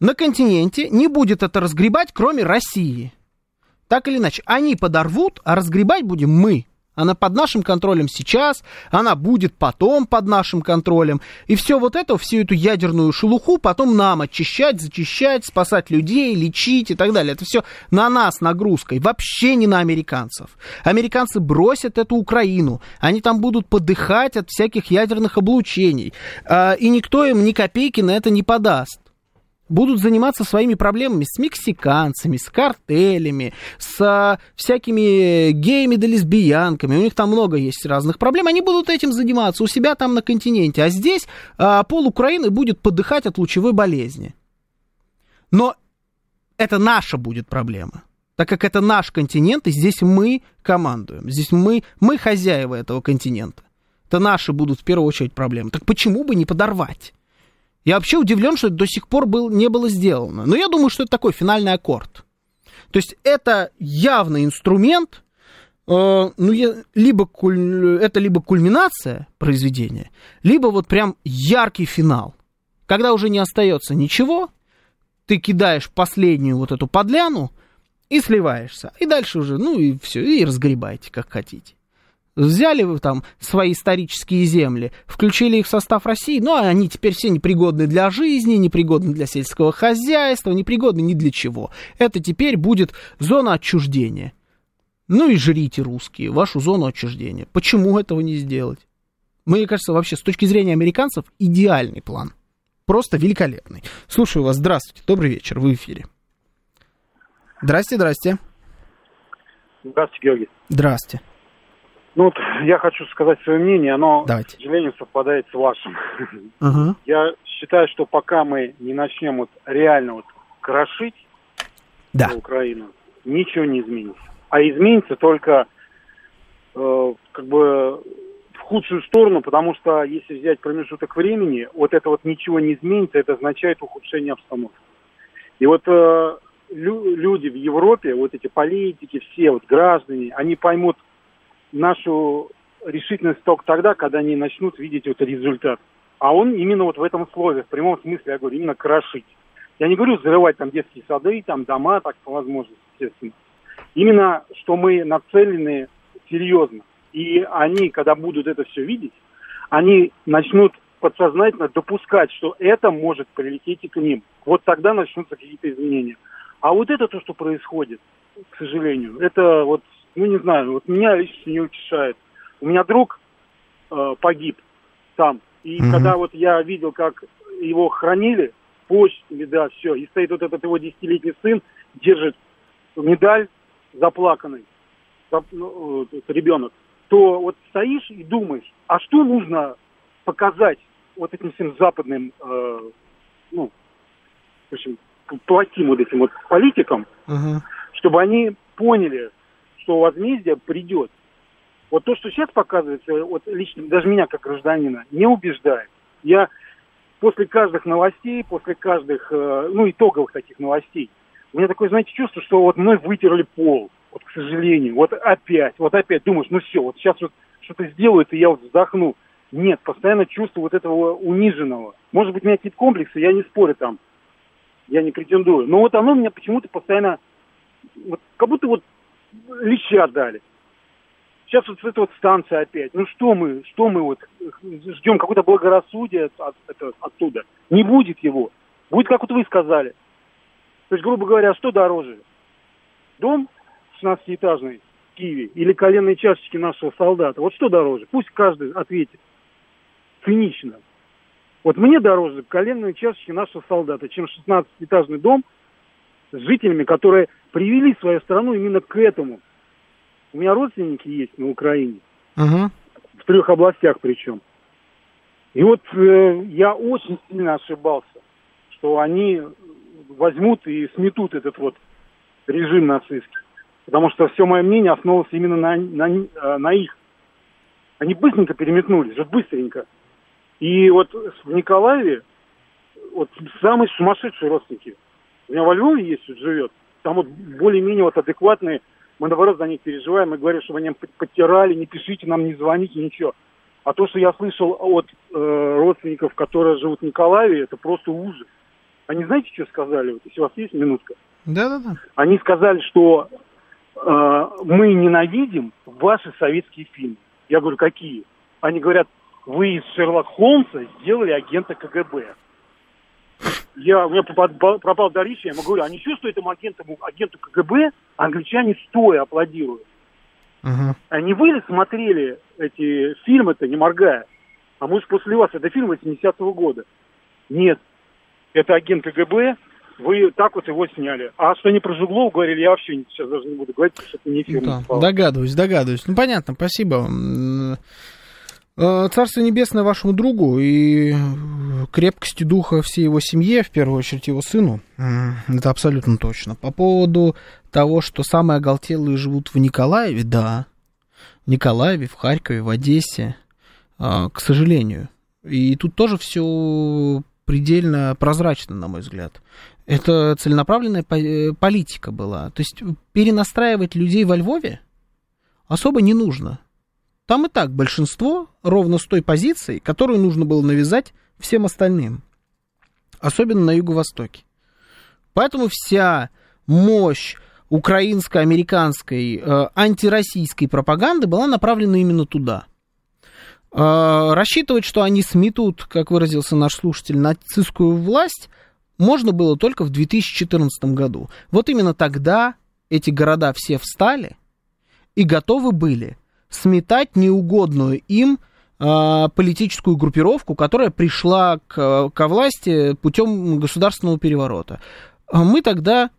на континенте не будет это разгребать, кроме России. Так или иначе, они подорвут, а разгребать будем мы. Она под нашим контролем сейчас, она будет потом под нашим контролем. И все вот это, всю эту ядерную шелуху потом нам очищать, зачищать, спасать людей, лечить и так далее. Это все на нас нагрузкой, вообще не на американцев. Американцы бросят эту Украину, они там будут подыхать от всяких ядерных облучений. А, и никто им ни копейки на это не подаст будут заниматься своими проблемами с мексиканцами, с картелями, с всякими геями да лесбиянками. У них там много есть разных проблем. Они будут этим заниматься у себя там на континенте. А здесь а, пол Украины будет подыхать от лучевой болезни. Но это наша будет проблема. Так как это наш континент, и здесь мы командуем. Здесь мы, мы хозяева этого континента. Это наши будут в первую очередь проблемы. Так почему бы не подорвать? Я вообще удивлен, что это до сих пор был, не было сделано. Но я думаю, что это такой финальный аккорд. То есть это явный инструмент, э, ну, я, либо куль, это либо кульминация произведения, либо вот прям яркий финал. Когда уже не остается ничего, ты кидаешь последнюю вот эту подляну и сливаешься. И дальше уже, ну и все, и разгребайте, как хотите. Взяли вы там свои исторические земли, включили их в состав России, ну, а они теперь все непригодны для жизни, непригодны для сельского хозяйства, непригодны ни для чего. Это теперь будет зона отчуждения. Ну и жрите, русские, вашу зону отчуждения. Почему этого не сделать? Мне кажется, вообще, с точки зрения американцев, идеальный план. Просто великолепный. Слушаю вас. Здравствуйте. Добрый вечер. Вы в эфире. Здрасте, здрасте. Здравствуйте, Георгий. Здрасте. Ну вот я хочу сказать свое мнение, оно, Давайте. к сожалению, совпадает с вашим. Угу. Я считаю, что пока мы не начнем вот реально вот крошить да. Украину, ничего не изменится. А изменится только э, как бы в худшую сторону, потому что если взять промежуток времени, вот это вот ничего не изменится, это означает ухудшение обстановки. И вот э, лю- люди в Европе, вот эти политики, все вот граждане, они поймут нашу решительность только тогда, когда они начнут видеть вот результат. А он именно вот в этом слове, в прямом смысле, я говорю, именно крошить. Я не говорю взрывать там детские сады, там дома, так по возможности, естественно. Именно, что мы нацелены серьезно. И они, когда будут это все видеть, они начнут подсознательно допускать, что это может прилететь и к ним. Вот тогда начнутся какие-то изменения. А вот это то, что происходит, к сожалению, это вот, ну не знаю, вот меня лично не утешает. У меня друг э, погиб там, и mm-hmm. когда вот я видел, как его хранили, почтами, да, все, и стоит вот этот его десятилетний сын, держит медаль заплаканный, ну, ребенок, то вот стоишь и думаешь, а что нужно показать вот этим всем западным, э, ну, в общем, плохим вот этим вот политикам, uh-huh. чтобы они поняли, что возмездие придет. Вот то, что сейчас показывается, вот лично даже меня как гражданина не убеждает. Я после каждых новостей, после каждых, э, ну, итоговых таких новостей, у меня такое, знаете, чувство, что вот мной вытерли пол. Вот, к сожалению, вот опять, вот опять думаешь, ну все, вот сейчас вот что-то сделают, и я вот вздохну. Нет, постоянно чувство вот этого униженного. Может быть, у меня какие-то комплексы, я не спорю там, я не претендую. Но вот оно меня почему-то постоянно, вот, как будто вот леща дали. Сейчас вот эта вот станция опять. Ну что мы, что мы вот ждем какое-то благорассудие от, от, оттуда? Не будет его. Будет, как вот вы сказали. То есть, грубо говоря, что дороже? Дом 16-этажный в Киеве или коленные чашечки нашего солдата? Вот что дороже? Пусть каждый ответит цинично. Вот мне дороже коленные чашечки нашего солдата, чем 16-этажный дом жителями, которые привели свою страну именно к этому. У меня родственники есть на Украине. Uh-huh. В трех областях причем. И вот э, я очень сильно ошибался, что они возьмут и сметут этот вот режим нацистский. Потому что все мое мнение основывалось именно на, на, э, на их. Они быстренько переметнулись, вот быстренько. И вот в Николаеве вот самые сумасшедшие родственники. У меня во Львове есть, вот живет. Там вот более-менее вот адекватные. Мы наоборот за них переживаем. Мы говорим, чтобы они подтирали, не пишите нам, не звоните, ничего. А то, что я слышал от э, родственников, которые живут в Николаеве, это просто ужас. Они знаете, что сказали? Вот, если у вас есть минутка. Да-да-да. Они сказали, что э, мы ненавидим ваши советские фильмы. Я говорю, какие? Они говорят, вы из Шерлок Холмса сделали агента КГБ. Я, у меня пропал, пропал дар речи, я ему говорю, а ничего, что этому агенту, агенту КГБ англичане стоя аплодируют? А не вы ли смотрели эти фильмы-то, не моргая? А может, после вас это фильм 80-го года? Нет. Это агент КГБ, вы так вот его сняли. А что не про Жуглов говорили, я вообще сейчас даже не буду говорить, потому что это не фильм. Да, догадываюсь, догадываюсь. Ну, понятно, спасибо. Э, Царство Небесное вашему другу и крепкости духа всей его семье, в первую очередь его сыну. Это абсолютно точно. По поводу того, что самые оголтелые живут в Николаеве, да. В Николаеве, в Харькове, в Одессе, а, к сожалению. И тут тоже все предельно прозрачно, на мой взгляд. Это целенаправленная э, политика была. То есть перенастраивать людей во Львове особо не нужно. Там и так большинство ровно с той позицией, которую нужно было навязать всем остальным. Особенно на Юго-Востоке. Поэтому вся мощь украинско-американской э, антироссийской пропаганды была направлена именно туда. Э, рассчитывать, что они сметут, как выразился наш слушатель, нацистскую власть, можно было только в 2014 году. Вот именно тогда эти города все встали и готовы были сметать неугодную им э, политическую группировку, которая пришла к, ко власти путем государственного переворота. А мы тогда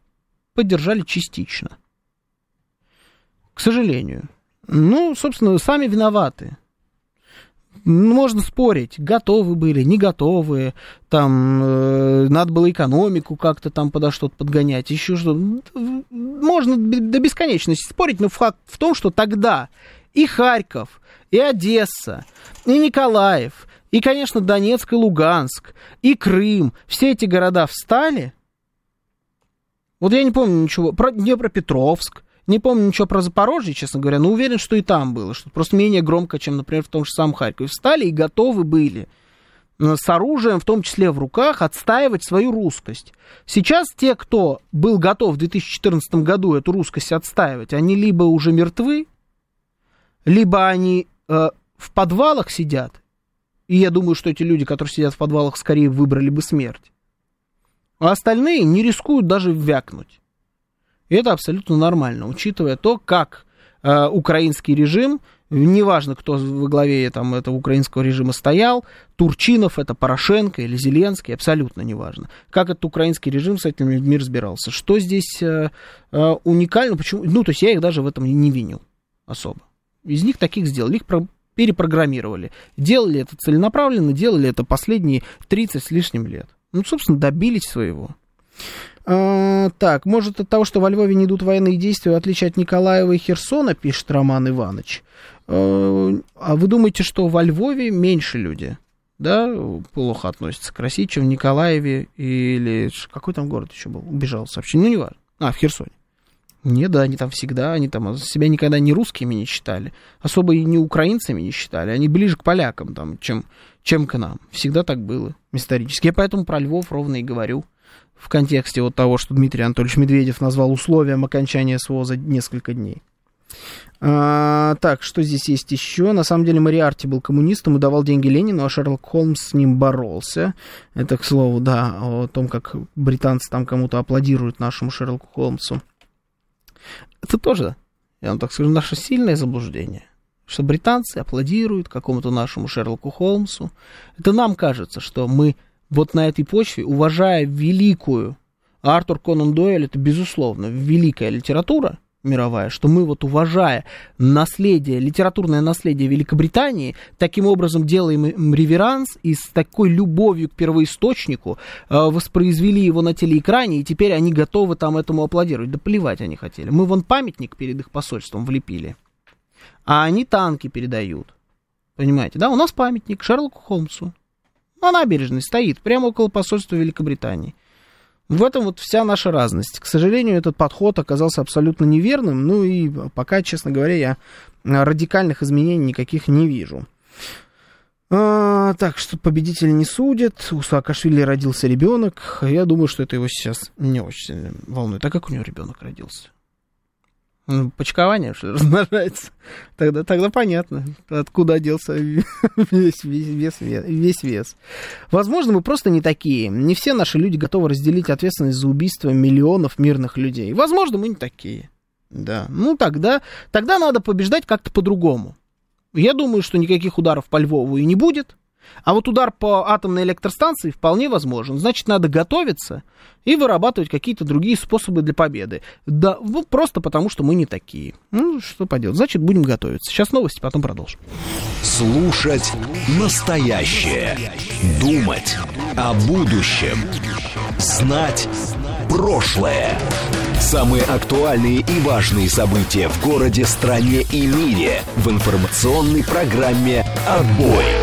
поддержали частично. К сожалению. Ну, собственно, сами виноваты. Можно спорить, готовы были, не готовы, там, э, надо было экономику как-то там подо что-то подгонять, еще что-то. Можно до бесконечности спорить, но факт в том, что тогда и Харьков, и Одесса, и Николаев, и, конечно, Донецк и Луганск, и Крым, все эти города встали, Вот я не помню ничего про Днепропетровск, не помню ничего про Запорожье, честно говоря, но уверен, что и там было, что просто менее громко, чем, например, в том же самом Харькове. Встали и готовы были э, с оружием, в том числе в руках, отстаивать свою русскость. Сейчас те, кто был готов в 2014 году эту русскость отстаивать, они либо уже мертвы, либо они э, в подвалах сидят, и я думаю, что эти люди, которые сидят в подвалах, скорее выбрали бы смерть. А остальные не рискуют даже вякнуть. И это абсолютно нормально, учитывая то, как э, украинский режим, неважно, кто во главе там, этого украинского режима стоял, Турчинов, это Порошенко или Зеленский, абсолютно неважно, как этот украинский режим с этими людьми разбирался. Что здесь э, э, уникально, почему? Ну, то есть я их даже в этом не винил особо. Из них таких сделали, их про перепрограммировали. Делали это целенаправленно, делали это последние 30 с лишним лет. Ну, собственно, добились своего. А, так, может от того, что во Львове не идут военные действия, в отличие от Николаева и Херсона, пишет Роман Иванович. А, а вы думаете, что во Львове меньше люди, да, плохо относятся к России, чем в Николаеве или какой там город еще был, убежал сообщение, ну, не важно. А, в Херсоне. Не, да, они там всегда, они там себя никогда не русскими не считали, особо и не украинцами не считали, они ближе к полякам там, чем, чем к нам. Всегда так было исторически. Я поэтому про Львов ровно и говорю в контексте вот того, что Дмитрий Анатольевич Медведев назвал условием окончания СВО за несколько дней. А, так, что здесь есть еще? На самом деле Мариарти был коммунистом и давал деньги Ленину, а Шерлок Холмс с ним боролся. Это, к слову, да, о том, как британцы там кому-то аплодируют нашему Шерлоку Холмсу. Это тоже, я вам так скажу, наше сильное заблуждение. Что британцы аплодируют какому-то нашему Шерлоку Холмсу. Это нам кажется, что мы вот на этой почве, уважая великую Артур Конан Дойль, это, безусловно, великая литература мировая, что мы вот уважая наследие, литературное наследие Великобритании, таким образом делаем им реверанс и с такой любовью к первоисточнику э, воспроизвели его на телеэкране, и теперь они готовы там этому аплодировать. Да плевать они хотели. Мы вон памятник перед их посольством влепили, а они танки передают. Понимаете, да? У нас памятник Шерлоку Холмсу на набережной стоит, прямо около посольства Великобритании. В этом вот вся наша разность. К сожалению, этот подход оказался абсолютно неверным, ну и пока, честно говоря, я радикальных изменений никаких не вижу. А, так, что победитель не судит, у Саакашвили родился ребенок, я думаю, что это его сейчас не очень волнует. А как у него ребенок родился? Ну, почкование, что *laughs* размножается. Тогда, тогда понятно, откуда делся *laughs* весь, весь, вес, весь вес. Возможно, мы просто не такие. Не все наши люди готовы разделить ответственность за убийство миллионов мирных людей. Возможно, мы не такие. Да. Ну, тогда, тогда надо побеждать как-то по-другому. Я думаю, что никаких ударов по Львову и не будет. А вот удар по атомной электростанции вполне возможен. Значит, надо готовиться и вырабатывать какие-то другие способы для победы. Да, ну, просто потому, что мы не такие. Ну, что поделать. Значит, будем готовиться. Сейчас новости, потом продолжим. Слушать настоящее. Думать о будущем. Знать прошлое. Самые актуальные и важные события в городе, стране и мире в информационной программе «Отбой».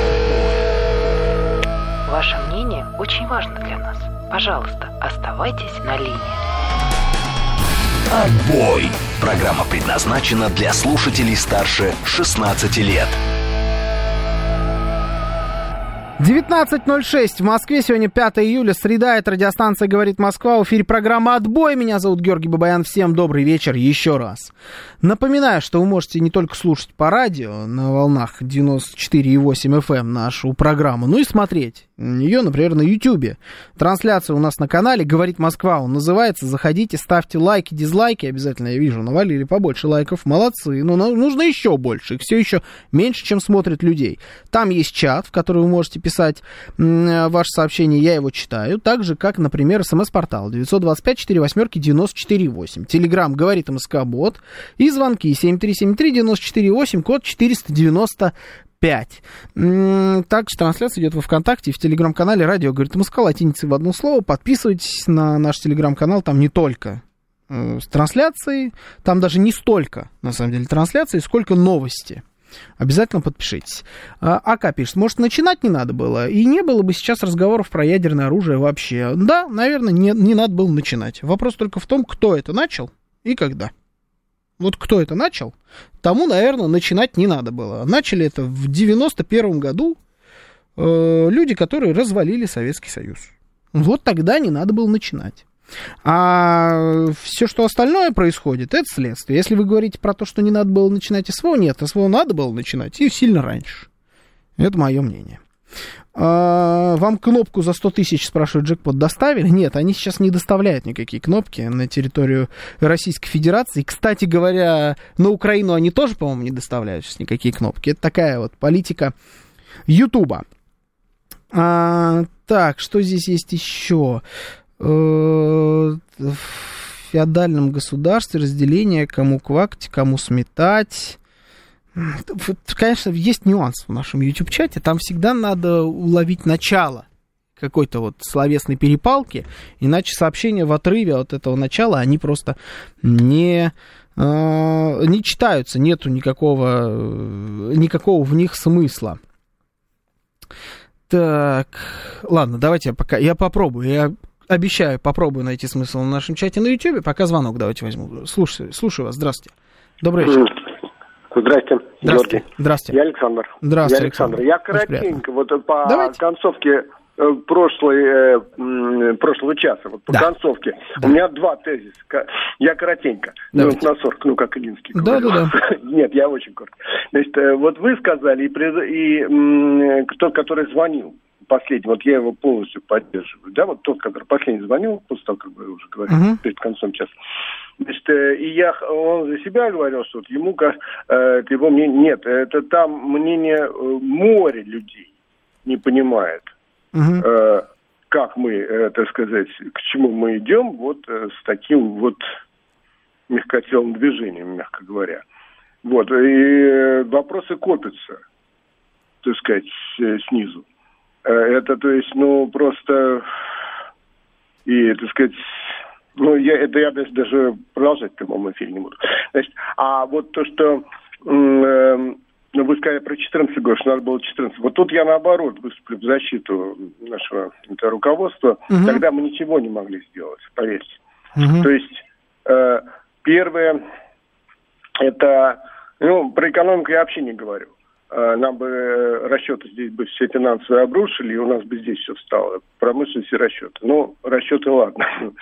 Ваше мнение очень важно для нас. Пожалуйста, оставайтесь на линии. Отбой. Программа предназначена для слушателей старше 16 лет. 19.06 в Москве. Сегодня 5 июля, среда. Это радиостанция «Говорит Москва». В эфире программа «Отбой». Меня зовут Георгий Бабаян. Всем добрый вечер еще раз. Напоминаю, что вы можете не только слушать по радио на волнах 94,8 FM эм нашу программу, но и смотреть ее, например, на YouTube. Трансляция у нас на канале «Говорит Москва». Он называется. Заходите, ставьте лайки, дизлайки. Обязательно, я вижу, навалили побольше лайков. Молодцы. Но нужно еще больше. Их все еще меньше, чем смотрят людей. Там есть чат, в который вы можете писать ваше сообщение. Я его читаю. Так же, как, например, смс-портал 925-48-94-8. Телеграмм «Говорит МСК-бот». И звонки 7373-94-8, код 490 5. Также трансляция идет во ВКонтакте и в телеграм-канале «Радио говорит Москва», латиницей в одно слово. Подписывайтесь на наш телеграм-канал, там не только э, с трансляцией, там даже не столько, на самом деле, трансляции, сколько новости. Обязательно подпишитесь. А, АК пишет, может, начинать не надо было, и не было бы сейчас разговоров про ядерное оружие вообще. Да, наверное, не, не надо было начинать. Вопрос только в том, кто это начал и когда. Вот кто это начал, тому, наверное, начинать не надо было. Начали это в 91 году э, люди, которые развалили Советский Союз. Вот тогда не надо было начинать. А все, что остальное происходит, это следствие. Если вы говорите про то, что не надо было начинать СВО, нет, СВО надо было начинать, и сильно раньше. Это мое мнение. А, вам кнопку за 100 тысяч, спрашивает джекпот, доставили? Нет, они сейчас не доставляют никакие кнопки на территорию Российской Федерации. Кстати говоря, на Украину они тоже, по-моему, не доставляют сейчас никакие кнопки. Это такая вот политика Ютуба. А, так, что здесь есть еще? Э, в феодальном государстве разделение, кому квакать, кому сметать. Конечно, есть нюанс в нашем YouTube-чате. Там всегда надо уловить начало какой-то вот словесной перепалки, иначе сообщения в отрыве от этого начала, они просто не, э, не читаются, нету никакого, никакого в них смысла. Так, ладно, давайте я пока, я попробую, я обещаю, попробую найти смысл в нашем чате на YouTube, пока звонок давайте возьму. Слушаю, слушаю вас, здравствуйте. Добрый вечер. Здравствуйте, Здравствуйте. Георгий. Здравствуйте. Я Александр. Здравствуйте, Я Александр. Я коротенько, вот по Давайте. концовке э, прошлой, э, прошлого часа, вот по Да. концовке. У меня два тезиса. Я коротенько. Давайте. Ну, на 40, ну, как Илинский Да, говорил. да, *laughs* Нет, я очень коротко. Значит, э, вот вы сказали, и, и тот, который звонил, последний, вот я его полностью поддерживаю, да, вот тот, который последний звонил, после того, как вы уже говорили, Мгм. перед концом часа. Значит, э, и я, он за себя говорил, что вот ему, э, его мнение, нет, это там мнение э, море людей не понимает, Мгм. э, как мы, э, так сказать, к чему мы идем, вот э, с таким вот мягкотелым движением, мягко говоря. Вот, и э, вопросы копятся, так сказать, снизу. Э, Это, то есть, ну, просто, и, так сказать, ну, я, это я даже, даже продолжать в прямом эфире не буду. Значит, а вот то, что эм, ну, вы сказали про 14 год, что надо было 14. Вот тут я, наоборот, выступлю в защиту нашего это, руководства. Мгм. Тогда мы ничего не могли сделать, поверьте. Мгм. То есть, э, первое, это, ну, про экономику я вообще не говорю. Э, нам бы э, расчеты здесь бы все финансовые обрушили, и у нас бы здесь все встало. Промышленность и расчеты. Ну, расчеты ладно, *laughs*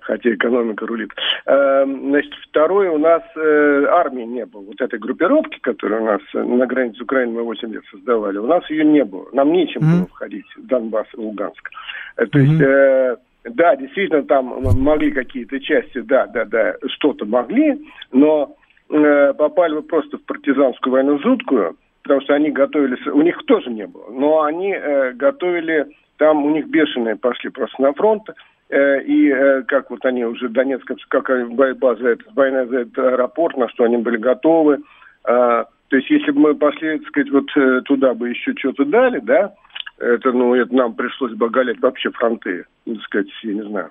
хотя экономика рулит. Э, значит, второе, у нас э, армии не было. Вот этой группировки, которая у нас э, на границе Украины мы 8 лет создавали, у нас ее не было. Нам нечем Мгм. было входить в Донбасс и Луганск. То есть... э, да, действительно, там могли какие-то части, да, да, да, что-то могли, но э, попали вы просто в партизанскую войну жуткую, потому что они готовились, у них тоже не было, но они э, готовили, там у них бешеные пошли просто на фронт, э, и э, как вот они уже Донецк, как борьба за это, война за этот аэропорт, на что они были готовы, э, то есть если бы мы пошли, так сказать, вот э, туда бы еще что-то дали, да, это, ну, это нам пришлось бы оголять вообще фронты, так сказать, я не знаю.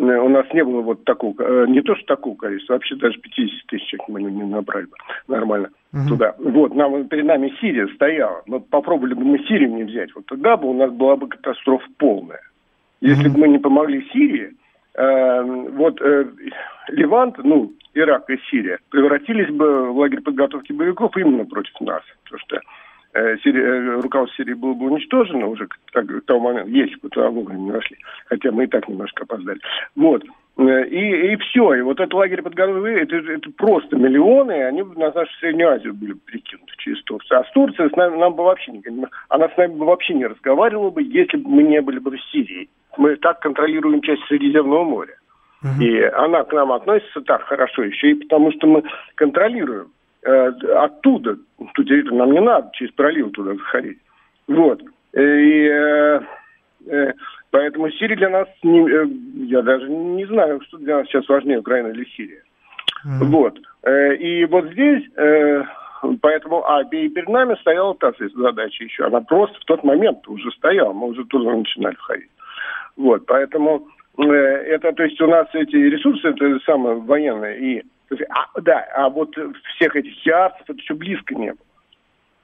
Э, у нас не было вот такого, э, не то что такого количества, вообще даже 50 тысяч мы не, не набрали бы нормально Мгм. туда. Вот, нам перед нами Сирия стояла. Мы попробовали бы мы Сирию не взять. Вот тогда бы у нас была бы катастрофа полная. Если Мгм. бы мы не помогли Сирии, э, вот э, Ливант, ну, Ирак и Сирия, превратились бы в лагерь подготовки боевиков именно против нас. Потому что Сирия, э, руководство Сирии было бы уничтожено уже к, к тому моменту, если бы туда вовремя не нашли. Хотя мы и так немножко опоздали. Вот. Э, И, и все. И вот этот лагерь подготовки, это, это просто миллионы, и они бы на нашу Среднюю Азию были перекинуты через Турцию. А с Турцией с нами, нам бы вообще не... Она с нами бы вообще не разговаривала бы, если бы мы не были бы в Сирии. Мы так контролируем часть Средиземного моря. И она к нам относится так хорошо еще и потому, что мы контролируем э, оттуда, ту территорию, нам не надо через пролив туда заходить. Вот. И э, э, поэтому Сирия для нас, не, э, я даже не знаю, что для нас сейчас важнее, Украина или Сирия. Вот. Э, и вот здесь, э, поэтому, а и перед нами стояла та задача еще. Она просто в тот момент уже стояла, мы уже туда начинали ходить. Вот, поэтому э, это, то есть у нас эти ресурсы, это самое военное, и А, да, а вот всех этих ярцев это еще близко не было.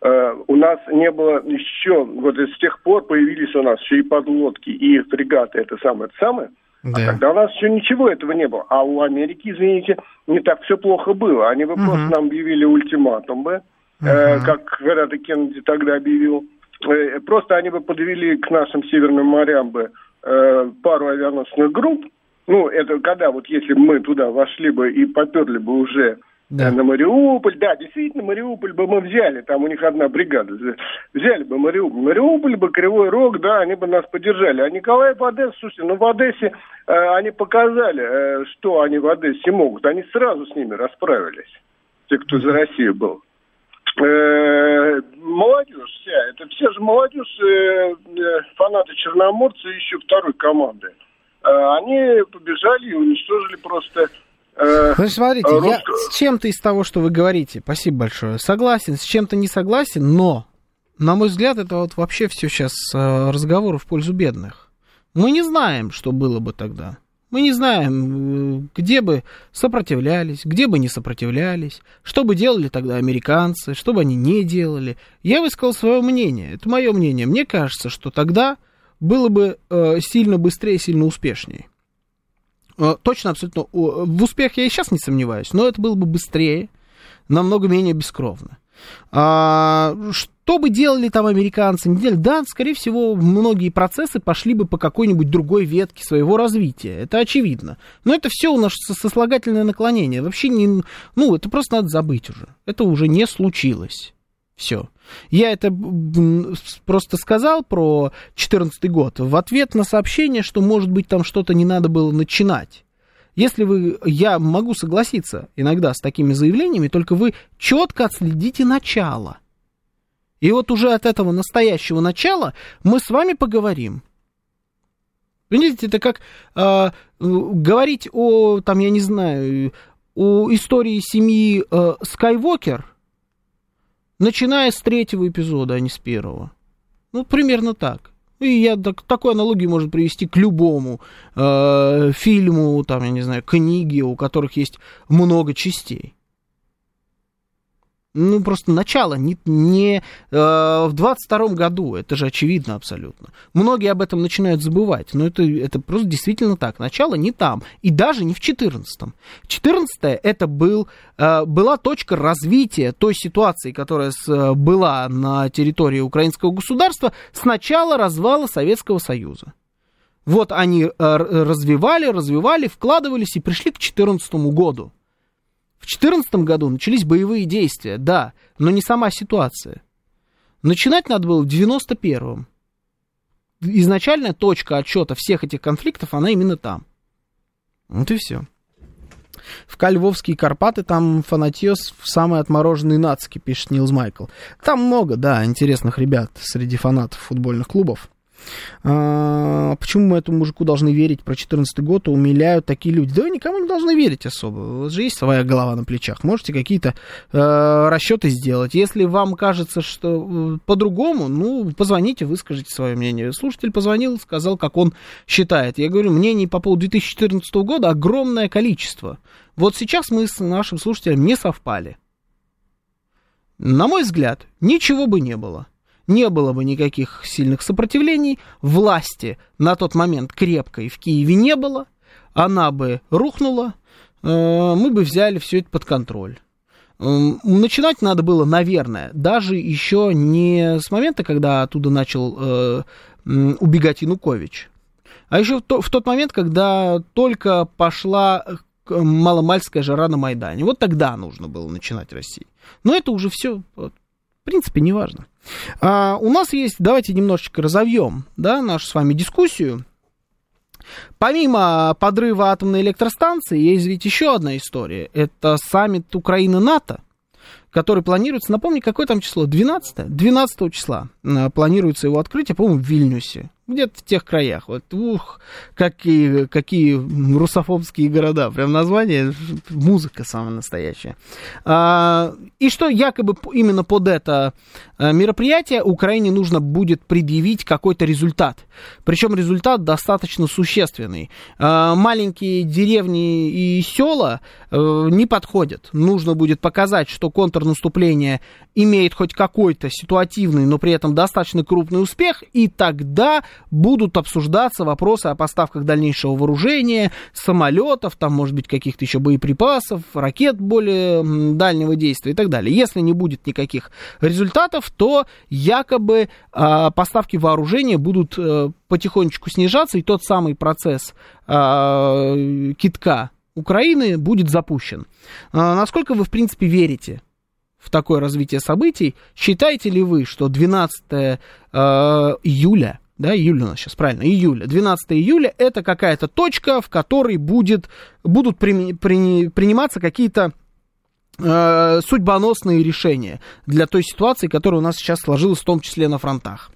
Uh, у нас не было еще, вот с тех пор появились у нас еще и подлодки, и фрегаты, это самое, это самое. А да. А тогда у нас еще ничего этого не было. А у Америки, извините, не так все плохо было. Они бы uh просто нам объявили ультиматум бы, э, как когда-то Кеннеди тогда объявил. Э, просто они бы подвели к нашим северным морям бы э, пару авианосных групп. Ну, это когда вот если мы туда вошли бы и поперли бы уже да. на Мариуполь. Да, действительно, Мариуполь бы мы взяли, там у них одна бригада. Взяли бы Мариуполь. Мариуполь бы, Кривой Рог, да, они бы нас поддержали. А Николаев, Одесса, слушайте, ну в Одессе э, они показали, э, что они в Одессе могут. Они сразу с ними расправились, те, кто за Россию был. Э, молодежь вся, это все же молодежь, э, э, фанаты Черноморца и еще второй команды. Э, они побежали и уничтожили просто Э, ну, смотрите, русского... я с чем-то из того, что вы говорите, спасибо большое, согласен, с чем-то не согласен, но, на мой взгляд, это вот вообще все сейчас э, разговоры в пользу бедных. Мы не знаем, что было бы тогда. Мы не знаем, э, где бы сопротивлялись, где бы не сопротивлялись, что бы делали тогда американцы, что бы они не делали. Я высказал свое мнение, это мое мнение. Мне кажется, что тогда было бы э, сильно быстрее, сильно успешнее. Э, точно, абсолютно. В успех я и сейчас не сомневаюсь, но это было бы быстрее, намного менее бескровно. А, что бы делали там американцы? Не? Да, скорее всего, многие процессы пошли бы по какой-нибудь другой ветке своего развития. Это очевидно. Но это все у нас сослагательное наклонение. Вообще не... Ну, это просто надо забыть уже. Это уже не случилось. Все. Я это просто сказал про 2014 год в ответ на сообщение, что, может быть, там что-то не надо было начинать. Если вы, я могу согласиться иногда с такими заявлениями, только вы четко отследите начало. И вот уже от этого настоящего начала мы с вами поговорим. Видите, это как э, говорить о, там, я не знаю, о истории семьи э, Скайуокер – начиная с третьего эпизода, а не с первого. Ну, примерно так. И я так, такой аналогию можно привести к любому э, фильму, там, я не знаю, книге, у которых есть много частей ну, просто начало, не, не э, в 22 году, это же очевидно абсолютно. Многие об этом начинают забывать, но это, это просто действительно так. Начало не там, и даже не в 14-м. 14 это был, э, была точка развития той ситуации, которая с, э, была на территории украинского государства с начала развала Советского Союза. Вот они э, развивали, развивали, вкладывались и пришли к 2014 году. В 2014 году начались боевые действия, да, но не сама ситуация. Начинать надо было в 91-м. Изначальная точка отчета всех этих конфликтов, она именно там. Вот и все. В Кальвовские Карпаты там фанатьес в самые отмороженные нацики, пишет Нилз Майкл. Там много, да, интересных ребят среди фанатов футбольных клубов. А, почему мы этому мужику должны верить про 14 год, умиляют такие люди? Да вы никому не должны верить особо. У вас же есть своя голова на плечах. Можете какие-то э, расчеты сделать. Если вам кажется, что э, по-другому, ну, позвоните, выскажите свое мнение. Слушатель позвонил, сказал, как он считает. Я говорю, мнений по поводу 2014 года огромное количество. Вот сейчас мы с нашим слушателем не совпали. На мой взгляд, ничего бы не было не было бы никаких сильных сопротивлений, власти на тот момент крепкой в Киеве не было, она бы рухнула, э, мы бы взяли все это под контроль. Начинать надо было, наверное, даже еще не с момента, когда оттуда начал э, убегать Янукович, а еще в, то, в тот момент, когда только пошла маломальская жара на Майдане. Вот тогда нужно было начинать России. Но это уже все, в принципе, не важно. А, у нас есть, давайте немножечко разовьем, да, нашу с вами дискуссию. Помимо подрыва атомной электростанции, есть ведь еще одна история. Это саммит Украины-НАТО, который планируется, напомни, какое там число? 12? 12 числа. планируется его открытие, по-моему, в Вильнюсе где-то в тех краях. Вот, ух, какие, какие русофобские города. Прям название, музыка самая настоящая. А, и что якобы именно под это а, мероприятие Украине нужно будет предъявить какой-то результат. Причем результат достаточно существенный. А, маленькие деревни и села а, не подходят. Нужно будет показать, что контрнаступление имеет хоть какой-то ситуативный, но при этом достаточно крупный успех, и тогда будут обсуждаться вопросы о поставках дальнейшего вооружения, самолетов, там, может быть, каких-то еще боеприпасов, ракет более дальнего действия и так далее. Если не будет никаких результатов, то якобы э, поставки вооружения будут э, потихонечку снижаться, и тот самый процесс э, китка Украины будет запущен. Э, насколько вы, в принципе, верите в такое развитие событий? Считаете ли вы, что 12 э, июля да, июля у нас сейчас, правильно, июля, 12 июля, это какая-то точка, в которой будет, будут при, при, приниматься какие-то э, судьбоносные решения для той ситуации, которая у нас сейчас сложилась, в том числе на фронтах.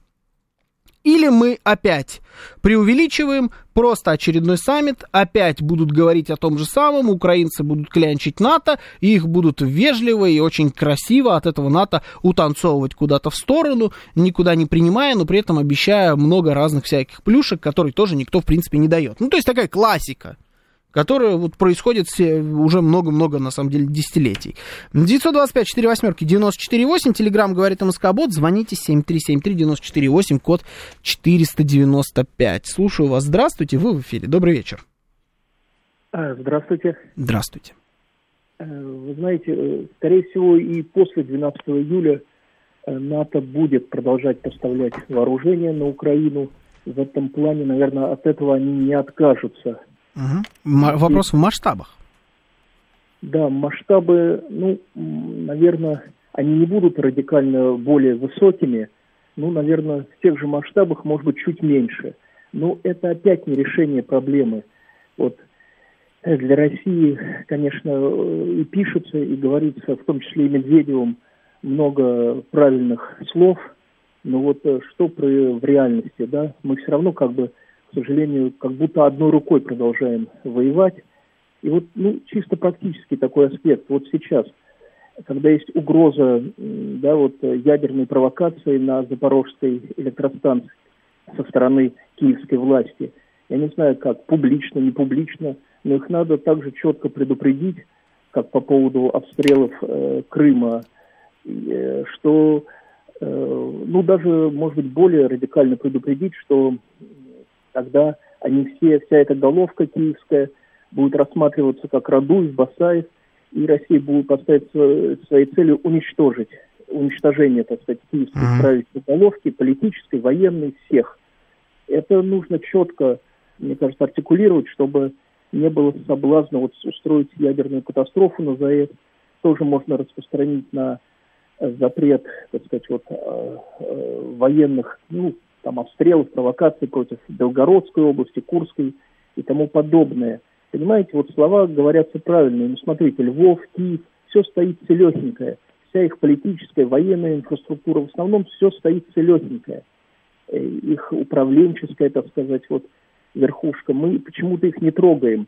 Или мы опять преувеличиваем, просто очередной саммит, опять будут говорить о том же самом, украинцы будут клянчить НАТО, и их будут вежливо и очень красиво от этого НАТО утанцовывать куда-то в сторону, никуда не принимая, но при этом обещая много разных всяких плюшек, которые тоже никто, в принципе, не дает. Ну, то есть такая классика которая вот происходит уже много-много, на самом деле, десятилетий. 925 4 восьмерки 94,8, телеграмм говорит МСК-бот, звоните 7373-94,8, код 495. Слушаю вас, здравствуйте, вы в эфире, добрый вечер. А, здравствуйте. Здравствуйте. Э, вы знаете, э, скорее всего, и после 12 июля э, НАТО будет продолжать поставлять вооружение на Украину. В этом плане, наверное, от этого они не откажутся Угу. Вопрос в масштабах. Да, масштабы, ну, наверное, они не будут радикально более высокими, ну, наверное, в тех же масштабах, может быть, чуть меньше. Но это опять не решение проблемы. Вот э, для России, конечно, и пишется, и говорится, в том числе и Медведевым, много правильных слов, но вот э, что про, в реальности, да, мы все равно как бы к сожалению, как будто одной рукой продолжаем воевать. И вот ну, чисто практически такой аспект. Вот сейчас, когда есть угроза да, вот, ядерной провокации на Запорожской электростанции со стороны киевской власти, я не знаю, как, публично, не публично, но их надо также четко предупредить, как по поводу обстрелов э, Крыма, э, что, э, ну, даже, может быть, более радикально предупредить, что тогда они все, вся эта головка киевская будет рассматриваться как Радуев, Басаев, и Россия будет поставить своей целью уничтожить, уничтожение, так сказать, киевской mm-hmm. правительской головки, политической, военной, всех. Это нужно четко, мне кажется, артикулировать, чтобы не было соблазна вот устроить ядерную катастрофу на ЗАЭС. Тоже можно распространить на запрет, так сказать, вот, э, э, военных, ну, там обстрелов, провокаций против Белгородской области, Курской и тому подобное. Понимаете, вот слова говорятся правильные. Ну, смотрите, Львов, Киев, все стоит целехенькое. Вся их политическая, военная инфраструктура, в основном все стоит целехенькое. Э, их управленческая, так сказать, вот верхушка. Мы почему-то их не трогаем.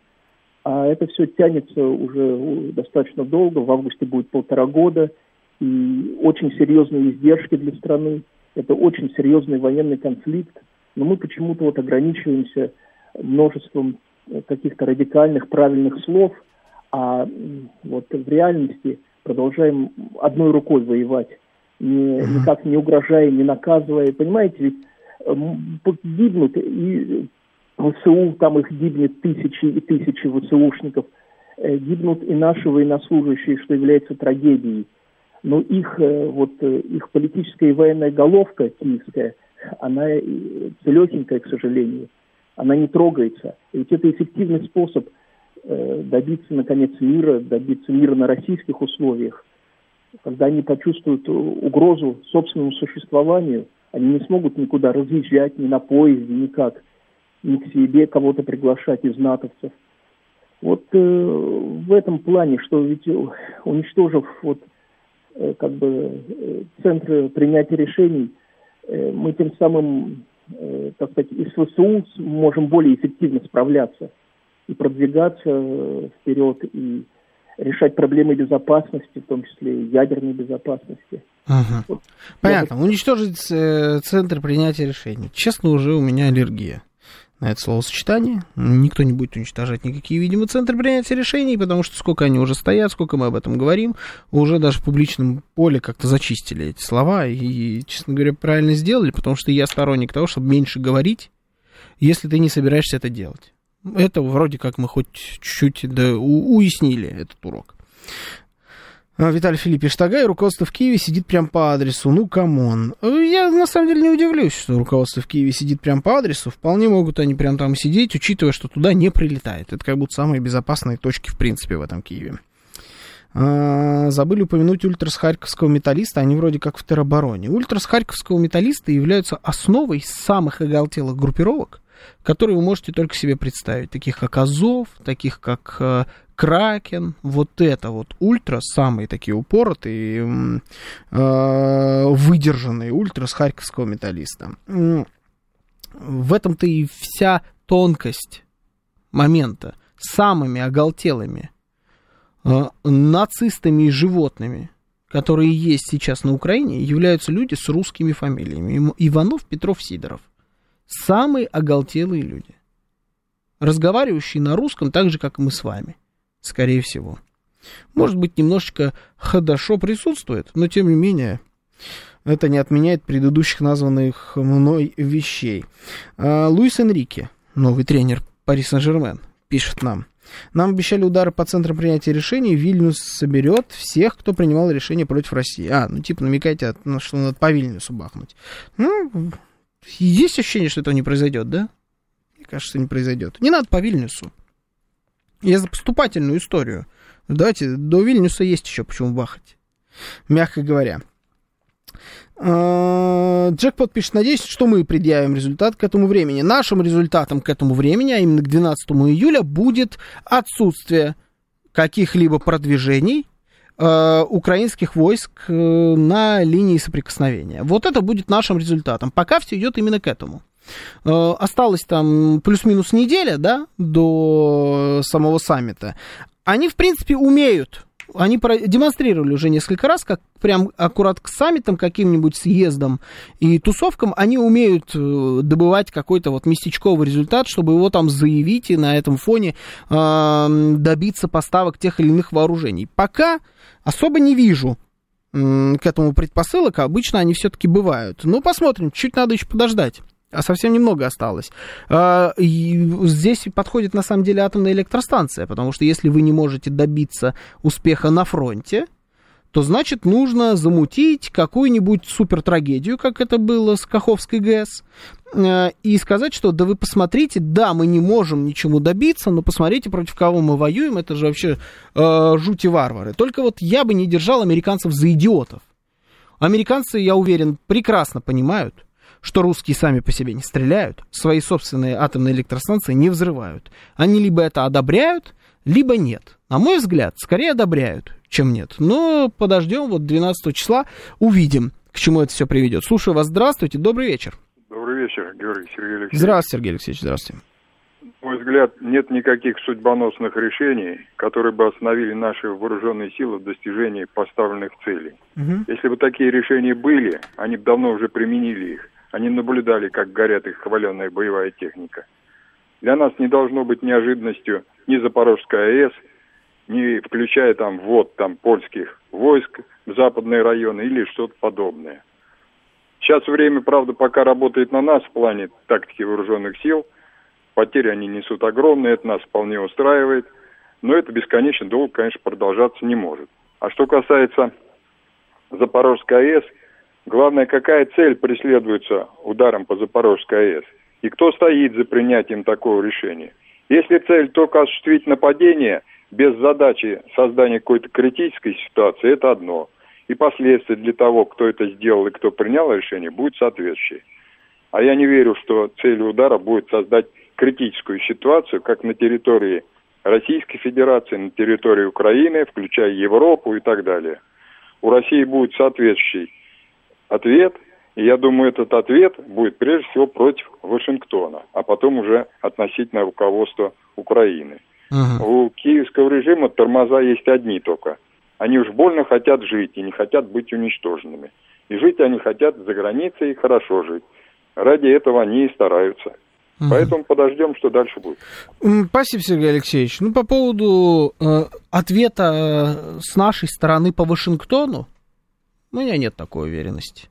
А это все тянется уже достаточно долго. В августе будет полтора года. И очень серьезные издержки для страны. Это очень серьезный военный конфликт, но мы почему-то вот ограничиваемся множеством э, каких-то радикальных правильных слов, а вот в реальности продолжаем одной рукой воевать, не, никак не угрожая, не наказывая. Понимаете, ведь э, гибнут и ВСУ, там их гибнет тысячи и тысячи ВСУшников, э, гибнут и наши военнослужащие, что является трагедией но их, э, вот, э, их политическая и военная головка киевская, она целехенькая, к сожалению, она не трогается. Ведь это эффективный способ э, добиться, наконец, мира, добиться мира на российских условиях. Когда они почувствуют угрозу собственному существованию, они не смогут никуда разъезжать, ни на поезде, никак, ни к себе кого-то приглашать из натовцев. Вот э, в этом плане, что ведь уничтожив вот Э, как бы э, центры принятия решений, э, мы тем самым, э, так сказать, из СВСУ можем более эффективно справляться и продвигаться вперед, и решать проблемы безопасности, в том числе ядерной безопасности. Ага. Вот. Понятно. Я... Уничтожить центр принятия решений. Честно, уже у меня аллергия это словосочетание. Никто не будет уничтожать никакие, видимо, центры принятия решений, потому что сколько они уже стоят, сколько мы об этом говорим, уже даже в публичном поле как-то зачистили эти слова и, честно говоря, правильно сделали, потому что я сторонник того, чтобы меньше говорить, если ты не собираешься это делать. Это вроде как мы хоть чуть-чуть да, уяснили этот урок. А, Виталий Филиппович Тагай, руководство в Киеве сидит прям по адресу. Ну, come on. Я, на самом деле, не удивлюсь, что руководство в Киеве сидит прям по адресу. Вполне могут они прям там сидеть, учитывая, что туда не прилетает. Это как будто самые безопасные точки, в принципе, в этом Киеве. А, забыли упомянуть ультрас харьковского металлиста, они вроде как в теробороне. Ультрас харьковского металлиста являются основой самых оголтелых группировок, которые вы можете только себе представить, таких как Азов, таких как э, Кракен, вот это вот ультра, самые такие упоротые, э, выдержанные ультра с харьковского металлиста. В этом-то и вся тонкость момента. Самыми оголтелыми э, нацистами и животными, которые есть сейчас на Украине, являются люди с русскими фамилиями. Иванов, Петров, Сидоров. Самые оголтелые люди. Разговаривающие на русском так же, как и мы с вами скорее всего. Может быть, немножечко хорошо присутствует, но тем не менее, это не отменяет предыдущих названных мной вещей. А, Луис Энрике, новый тренер Пари Сен-Жермен, пишет нам. Нам обещали удары по центрам принятия решений. Вильнюс соберет всех, кто принимал решение против России. А, ну типа намекайте, что надо по Вильнюсу бахнуть. Ну, есть ощущение, что этого не произойдет, да? Мне кажется, не произойдет. Не надо по Вильнюсу. Я за поступательную историю. Давайте, до Вильнюса есть еще почему бахать. Мягко говоря. А, Джекпот пишет, надеюсь, что мы предъявим результат к этому времени. Нашим результатом к этому времени, а именно к 12 июля, будет отсутствие каких-либо продвижений э, украинских войск э, на линии соприкосновения. Вот это будет нашим результатом. Пока все идет именно к этому. Э, осталось там плюс-минус неделя, да, до самого саммита. Они, в принципе, умеют они демонстрировали уже несколько раз, как прям аккурат к саммитам, каким-нибудь съездам и тусовкам, они умеют э, добывать какой-то вот местечковый результат, чтобы его там заявить и на этом фоне э, добиться поставок тех или иных вооружений. Пока особо не вижу э, к этому предпосылок, обычно они все-таки бывают. Ну, посмотрим, чуть надо еще подождать а совсем немного осталось. А, здесь подходит на самом деле атомная электростанция, потому что если вы не можете добиться успеха на фронте, то значит нужно замутить какую-нибудь супертрагедию, как это было с Каховской ГЭС, э, и сказать, что да вы посмотрите, да, мы не можем ничему добиться, но посмотрите, против кого мы воюем, это же вообще э, жути варвары. Только вот я бы не держал американцев за идиотов. Американцы, я уверен, прекрасно понимают, что русские сами по себе не стреляют, свои собственные атомные электростанции не взрывают. Они либо это одобряют, либо нет. На мой взгляд, скорее одобряют, чем нет. Но подождем, вот 12 числа увидим, к чему это все приведет. Слушаю вас, здравствуйте, добрый вечер. Добрый вечер, Георгий Сергей Алексеевич. Здравствуйте, Сергей Алексеевич, здравствуйте. На мой взгляд, нет никаких судьбоносных решений, которые бы остановили наши вооруженные силы в достижении поставленных целей. Угу. Если бы такие решения были, они бы давно уже применили их. Они наблюдали, как горят их хваленная боевая техника. Для нас не должно быть неожиданностью ни Запорожская АЭС, ни включая там ввод там польских войск в западные районы или что-то подобное. Сейчас время, правда, пока работает на нас в плане тактики вооруженных сил. Потери они несут огромные, это нас вполне устраивает. Но это бесконечно долго, конечно, продолжаться не может. А что касается Запорожской АЭС – Главное, какая цель преследуется ударом по Запорожской АЭС? И кто стоит за принятием такого решения? Если цель только осуществить нападение без задачи создания какой-то критической ситуации, это одно. И последствия для того, кто это сделал и кто принял решение, будут соответствующие. А я не верю, что целью удара будет создать критическую ситуацию, как на территории Российской Федерации, на территории Украины, включая Европу и так далее. У России будет соответствующий ответ, И я думаю, этот ответ будет прежде всего против Вашингтона, а потом уже относительно руководства Украины. Uh-huh. У киевского режима тормоза есть одни только. Они уж больно хотят жить и не хотят быть уничтоженными. И жить они хотят за границей и хорошо жить. Ради этого они и стараются. Uh-huh. Поэтому подождем, что дальше будет. Спасибо, Сергей Алексеевич. Ну, по поводу э, ответа э, с нашей стороны по Вашингтону, у меня нет такой уверенности.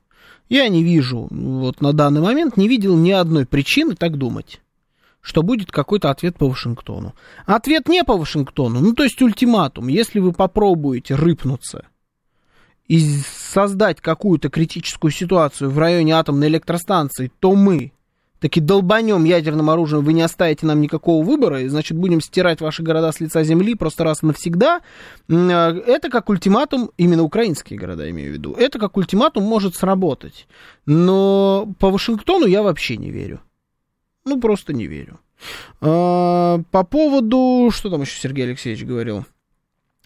Я не вижу, вот на данный момент не видел ни одной причины так думать, что будет какой-то ответ по Вашингтону. Ответ не по Вашингтону, ну то есть ультиматум. Если вы попробуете рыпнуться и создать какую-то критическую ситуацию в районе атомной электростанции, то мы таки долбанем ядерным оружием, вы не оставите нам никакого выбора, и, значит, будем стирать ваши города с лица земли просто раз и навсегда, э, это как ультиматум, именно украинские города имею в виду, это как ультиматум может сработать. Но по Вашингтону я вообще не верю. Ну, просто не верю. А, по поводу... Что там еще Сергей Алексеевич говорил?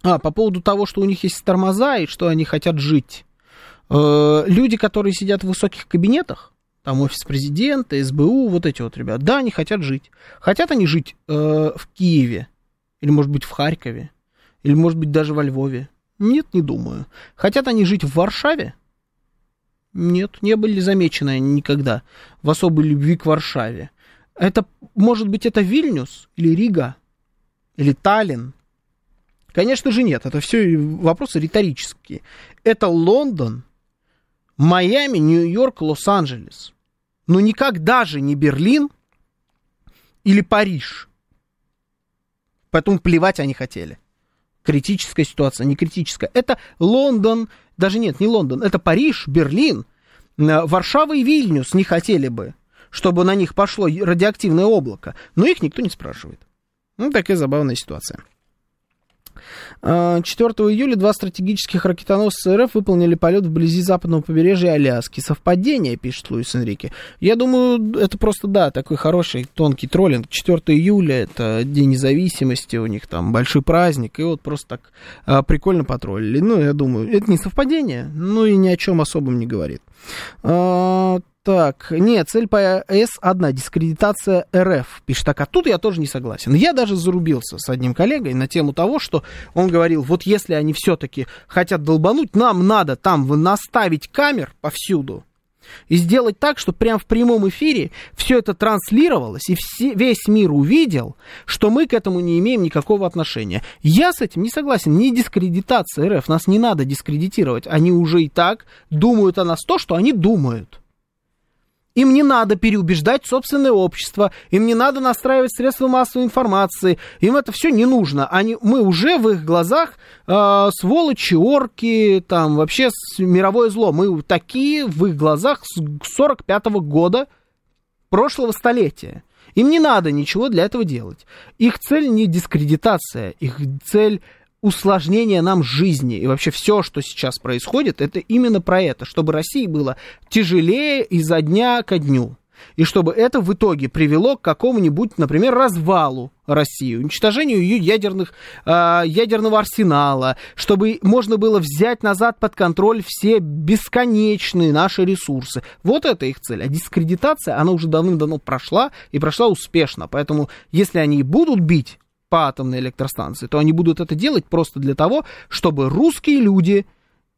А, по поводу того, что у них есть тормоза и что они хотят жить. Э, люди, которые сидят в высоких кабинетах, там офис президента, СБУ, вот эти вот ребят. Да, они хотят жить. Хотят они жить э, в Киеве, или, может быть, в Харькове, или, может быть, даже во Львове. Нет, не думаю. Хотят они жить в Варшаве? Нет, не были замечены никогда в особой любви к Варшаве. Это, может быть, это Вильнюс или Рига, или Таллин? Конечно же нет, это все вопросы риторические. Это Лондон, Майами, Нью-Йорк, Лос-Анджелес но никогда же не Берлин или Париж. Поэтому плевать они хотели. Критическая ситуация, не критическая. Это Лондон, даже нет, не Лондон, это Париж, Берлин, э, Варшава и Вильнюс не хотели бы, чтобы на них пошло радиоактивное облако. Но их никто не спрашивает. Ну, такая забавная ситуация. 4 а, июля два стратегических ракетоносца РФ выполнили полет вблизи западного побережья Аляски. Совпадение, пишет Луис Энрике. Я думаю, это просто, да, такой хороший тонкий троллинг. 4 июля это День независимости, у них там большой праздник, и вот просто так а, прикольно потроллили. Ну, я думаю, это не совпадение, ну и ни о чем особом не говорит. А, так, нет, цель по АЭС одна, дискредитация РФ, пишет так. А тут я тоже не согласен. Я даже зарубился с одним коллегой на тему того, что он говорил, вот если они все-таки хотят долбануть, нам надо там наставить камер повсюду и сделать так, чтобы прямо в прямом эфире все это транслировалось, и все, весь мир увидел, что мы к этому не имеем никакого отношения. Я с этим не согласен. Не дискредитация РФ. Нас не надо дискредитировать. Они уже и так думают о нас то, что они думают. Им не надо переубеждать собственное общество, им не надо настраивать средства массовой информации, им это все не нужно. Они, мы уже в их глазах э, сволочи, орки, там вообще мировое зло. Мы такие в их глазах с 45 -го года прошлого столетия. Им не надо ничего для этого делать. Их цель не дискредитация, их цель усложнение нам жизни. И вообще все, что сейчас происходит, это именно про это, чтобы России было тяжелее изо дня ко дню. И чтобы это в итоге привело к какому-нибудь, например, развалу России, уничтожению ее ядерных, э, ядерного арсенала, чтобы можно было взять назад под контроль все бесконечные наши ресурсы. Вот это их цель. А дискредитация, она уже давным-давно прошла и прошла успешно. Поэтому, если они будут бить по атомной электростанции, то они будут это делать просто для того, чтобы русские люди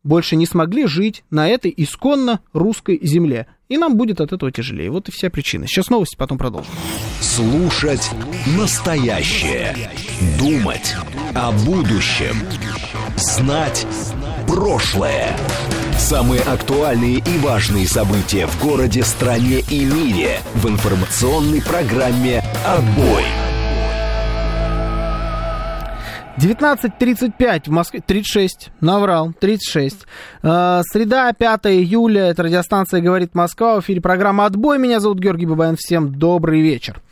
больше не смогли жить на этой исконно русской земле. И нам будет от этого тяжелее. Вот и вся причина. Сейчас новости, потом продолжим. Слушать настоящее. Думать о будущем. Знать прошлое. Самые актуальные и важные события в городе, стране и мире в информационной программе «Отбой». 19.35 в Москве, 36, наврал, 36. Э, среда, 5 июля, это радиостанция «Говорит Москва», в эфире программа «Отбой». Меня зовут Георгий Бабаян, всем добрый вечер.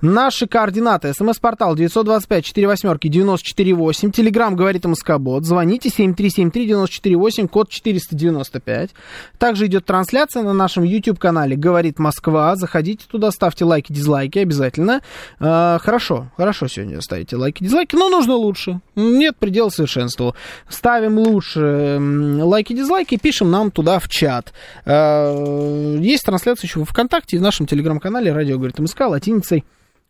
Наши координаты. СМС-портал 925 4 восьмерки 948. Телеграмм говорит МСК-бот. Звоните 7373-948, код 495. Также идет трансляция на нашем YouTube-канале «Говорит Москва». Заходите туда, ставьте лайки, дизлайки обязательно. А, хорошо, хорошо сегодня ставите лайки, дизлайки, но нужно лучше. Нет предела совершенству. Ставим лучше лайки, дизлайки, пишем нам туда в чат. А, есть трансляция еще в ВКонтакте и в нашем телеграм-канале «Радио говорит МСК» латиницей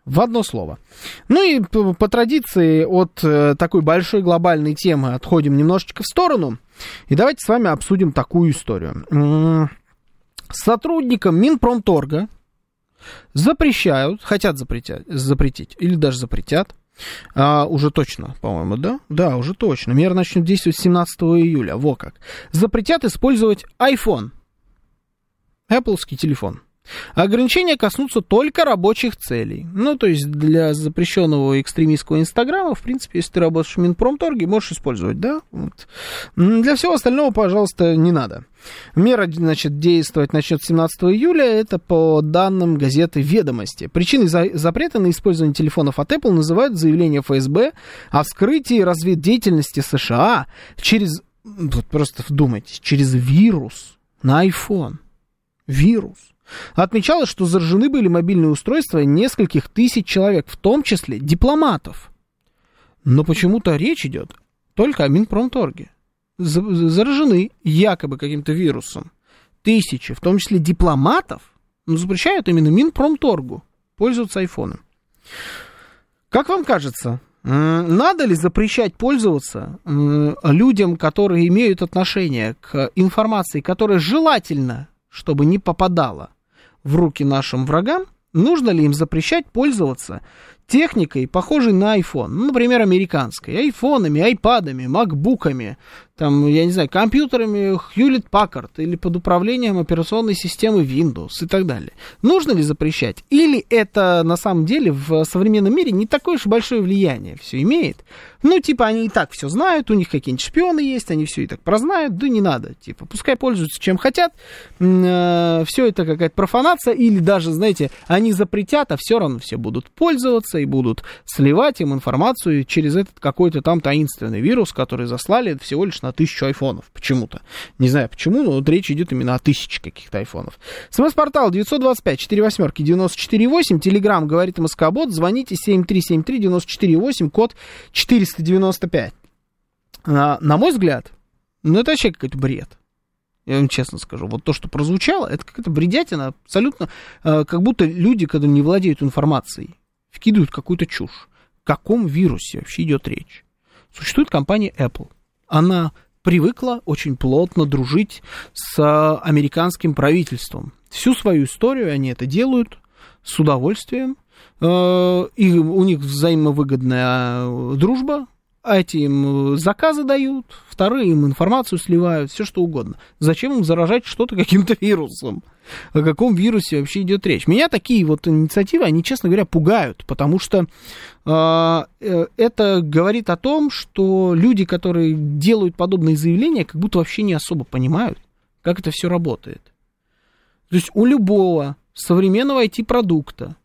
в одно слово. Ну и по, традиции от э, такой большой глобальной темы отходим немножечко в сторону. И давайте с вами обсудим такую историю. Сотрудникам Минпромторга запрещают, хотят запретить, запретить или даже запретят, а, уже точно, по-моему, да? Да, уже точно. Мера начнет действовать 17 июля. Во как. Запретят использовать iPhone. Apple телефон. Ограничения коснутся только рабочих целей. Ну, то есть для запрещенного экстремистского Инстаграма, в принципе, если ты работаешь в Минпромторге, можешь использовать, да? Вот. Для всего остального, пожалуйста, не надо. Мера, значит, действовать начнет 17 июля, это по данным газеты «Ведомости». Причиной за запрета на использование телефонов от Apple называют заявление ФСБ о вскрытии разведдеятельности США через, вот просто вдумайтесь, через вирус на iPhone. Вирус. Отмечалось, что заражены были мобильные устройства нескольких тысяч человек, в том числе дипломатов. Но почему-то речь идет только о Минпромторге. Заражены якобы каким-то вирусом тысячи, в том числе дипломатов, но запрещают именно Минпромторгу пользоваться айфоном. Как вам кажется, надо ли запрещать пользоваться людям, которые имеют отношение к информации, которая желательно, чтобы не попадала в руки нашим врагам, нужно ли им запрещать пользоваться техникой, похожей на iPhone. Ну, например, американской. Айфонами, айпадами, макбуками, там, я не знаю, компьютерами Hewlett Packard или под управлением операционной системы Windows и так далее. Нужно ли запрещать? Или это на самом деле в современном мире не такое уж большое влияние все имеет? Ну, типа, они и так все знают, у них какие-нибудь шпионы есть, они все и так прознают, да не надо. Типа, пускай пользуются чем хотят, э, все это какая-то профанация, или даже, знаете, они запретят, а все равно все будут пользоваться и будут сливать им информацию через этот какой-то там таинственный вирус, который заслали всего лишь на тысячу айфонов почему-то. Не знаю почему, но вот речь идет именно о тысяче каких-то айфонов. СМС-портал 925 4 восьмерки 948, Телеграмм говорит МСК-бот, звоните 7373 948, код 495. На, на мой взгляд, ну это вообще какой-то бред. Я вам честно скажу, вот то, что прозвучало, это какая-то бредятина, абсолютно, э, как будто люди, когда не владеют информацией, вкидывают какую-то чушь. О каком вирусе вообще идет речь? Существует компания Apple она привыкла очень плотно дружить с американским правительством. Всю свою историю они это делают с удовольствием. Э, и у них взаимовыгодная дружба. А эти им заказы дают, вторые им информацию сливают, все что угодно. Зачем им заражать что-то каким-то вирусом? О каком вирусе вообще идет речь? Меня такие вот инициативы, они, честно говоря, пугают, потому что а, э, это говорит о том, что люди, которые делают подобные заявления, как будто вообще не особо понимают, как это все работает. То есть у любого современного IT-продукта,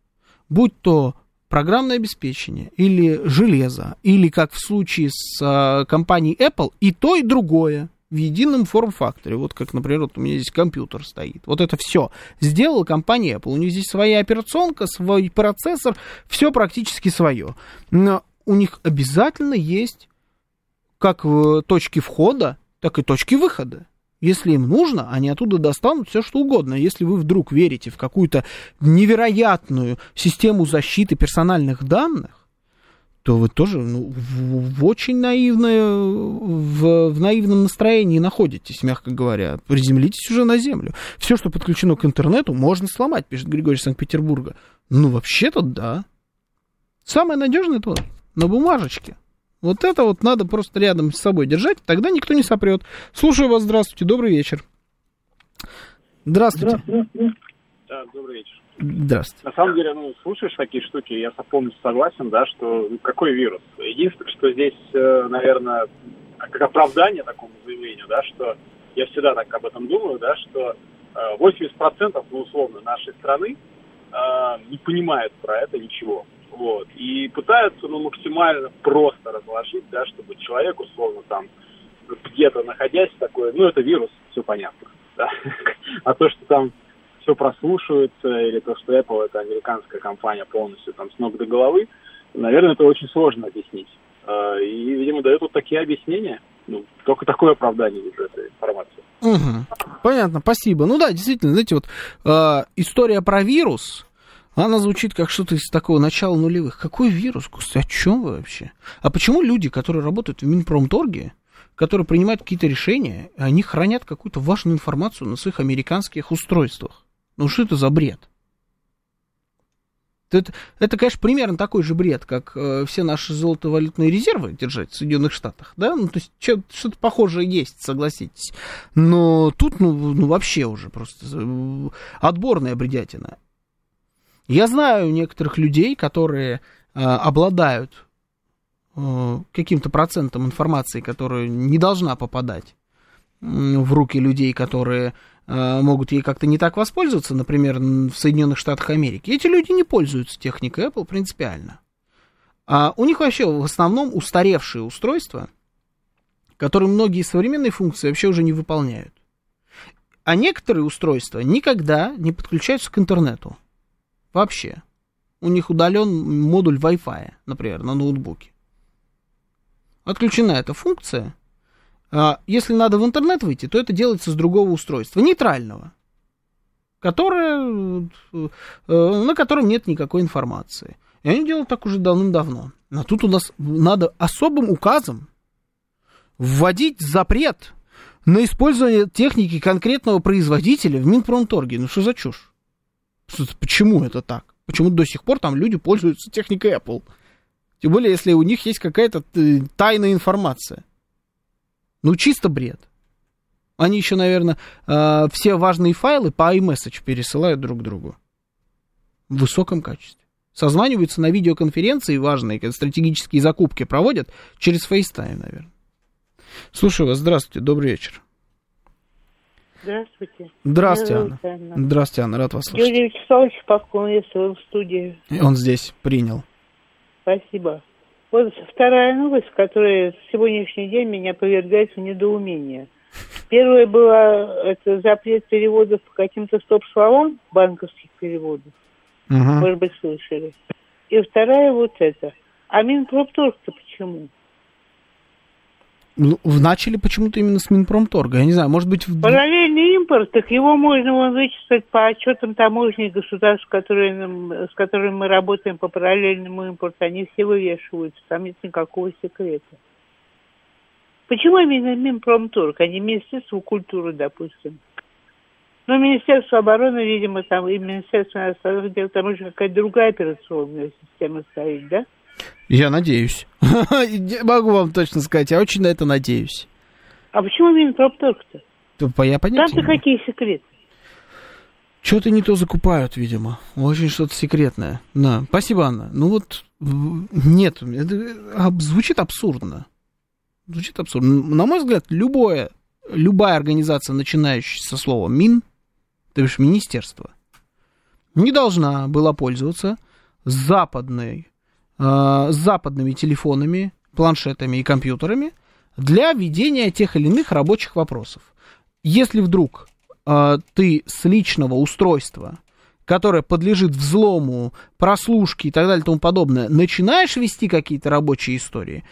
будь то программное обеспечение или железо, или как в случае с а, компанией Apple, и то, и другое в едином форм-факторе. Вот как, например, вот у меня здесь компьютер стоит. Вот это все сделала компания Apple. У них здесь своя операционка, свой процессор, все практически свое. Но у них обязательно есть как точки входа, так и точки выхода. Если им нужно, они оттуда достанут все, что угодно. Если вы вдруг верите в какую-то невероятную систему защиты персональных данных, то вы тоже ну, в, в очень наивное, в, в наивном настроении находитесь, мягко говоря. Приземлитесь уже на землю. Все, что подключено к интернету, можно сломать, пишет Григорий Санкт-Петербурга. Ну, вообще-то да. Самое надежное это на бумажечке. Вот это вот надо просто рядом с собой держать, тогда никто не сопрет. Слушаю вас, здравствуйте, добрый вечер. Здравствуйте. Здравствуйте. Да, добрый вечер. Здравствуйте. На самом деле, ну, слушаешь такие штуки, я полностью согласен, да, что ну, какой вирус? Единственное, что здесь, э, наверное, как оправдание такому заявлению, да, что я всегда так об этом думаю, да, что 80% э, ну, условно нашей страны э, не понимают про это ничего. Вот. И пытаются ну, максимально просто разложить, да, чтобы человек, условно, там, где-то находясь такой, ну, это вирус, все понятно. Да? А то, что там все прослушивается, или то, что Apple это американская компания полностью там с ног до головы, наверное, это очень сложно объяснить. А, и, видимо, дают вот такие объяснения. Ну, только такое оправдание вижу этой информации. Угу. Понятно, спасибо. Ну да, действительно, знаете, вот э, история про вирус, она звучит как что-то из такого начала нулевых. Какой вирус, Господи, о чем вы вообще? А почему люди, которые работают в Минпромторге, которые принимают какие-то решения, они хранят какую-то важную информацию на своих американских устройствах? Ну что это за бред? Это, это, конечно, примерно такой же бред, как э, все наши золотовалютные резервы держать в Соединенных Штатах, да? Ну, то есть что-то похожее есть, согласитесь. Но тут, ну, ну, вообще уже просто э, отборная бредятина. Я знаю некоторых людей, которые э, обладают э, каким-то процентом информации, которая не должна попадать в руки людей, которые Э, могут ей как-то не так воспользоваться, например, в Соединенных Штатах Америки, эти люди не пользуются техникой Apple принципиально. А у них вообще в основном устаревшие устройства, которые многие современные функции вообще уже не выполняют. А некоторые устройства никогда не подключаются к интернету. Вообще. У них удален модуль Wi-Fi, например, на ноутбуке. Отключена эта функция, а, если надо в интернет выйти, то это делается с другого устройства, нейтрального, которое, э, на котором нет никакой информации. И они делают так уже давным-давно. А тут у нас надо особым указом вводить запрет на использование техники конкретного производителя в Минпромторге. Ну что за чушь? Почему это так? Почему до сих пор там люди пользуются техникой Apple? Тем более, если у них есть какая-то э, тайная информация. Ну, чисто бред. Они еще, наверное, э, все важные файлы по iMessage пересылают друг другу. В высоком качестве. Созваниваются на видеоконференции важные, стратегические закупки проводят через FaceTime, наверное. Слушаю вас. Здравствуйте. Добрый вечер. Здравствуйте. Здравствуйте, Анна. Анна. Здравствуйте, Анна. Рад вас слышать. Юрий Вячеславович вы в студии. Он здесь принял. Спасибо. Вот вторая новость, которая в сегодняшний день меня повергает в недоумение. Первая была это запрет переводов по каким-то стоп-словам, банковских переводов. Угу. Может быть, слышали. И вторая вот это. А Минпромторг-то почему? Ну, начали почему-то именно с Минпромторга. Я не знаю, может быть... В... Параллельный импорт, так его можно вычислить по отчетам таможенных государств, которые, с которыми мы работаем по параллельному импорту. Они все вывешиваются, там нет никакого секрета. Почему именно Минпромторг, а не Министерство культуры, допустим? Ну, Министерство обороны, видимо, там и Министерство иностранных дел, там уже какая-то другая операционная система стоит, да? Я надеюсь. *laughs* Могу вам точно сказать, я очень на это надеюсь. А почему именно Пропторг-то? Я понятия Там-то какие секреты? Что-то не то закупают, видимо. Очень что-то секретное. Да. Спасибо, Анна. Ну вот, нет, это звучит абсурдно. Звучит абсурдно. На мой взгляд, любое, любая организация, начинающая со слова МИН, то есть министерство, не должна была пользоваться западной с западными телефонами, планшетами и компьютерами для ведения тех или иных рабочих вопросов. Если вдруг э, ты с личного устройства, которое подлежит взлому, прослушке и так далее и тому подобное, начинаешь вести какие-то рабочие истории,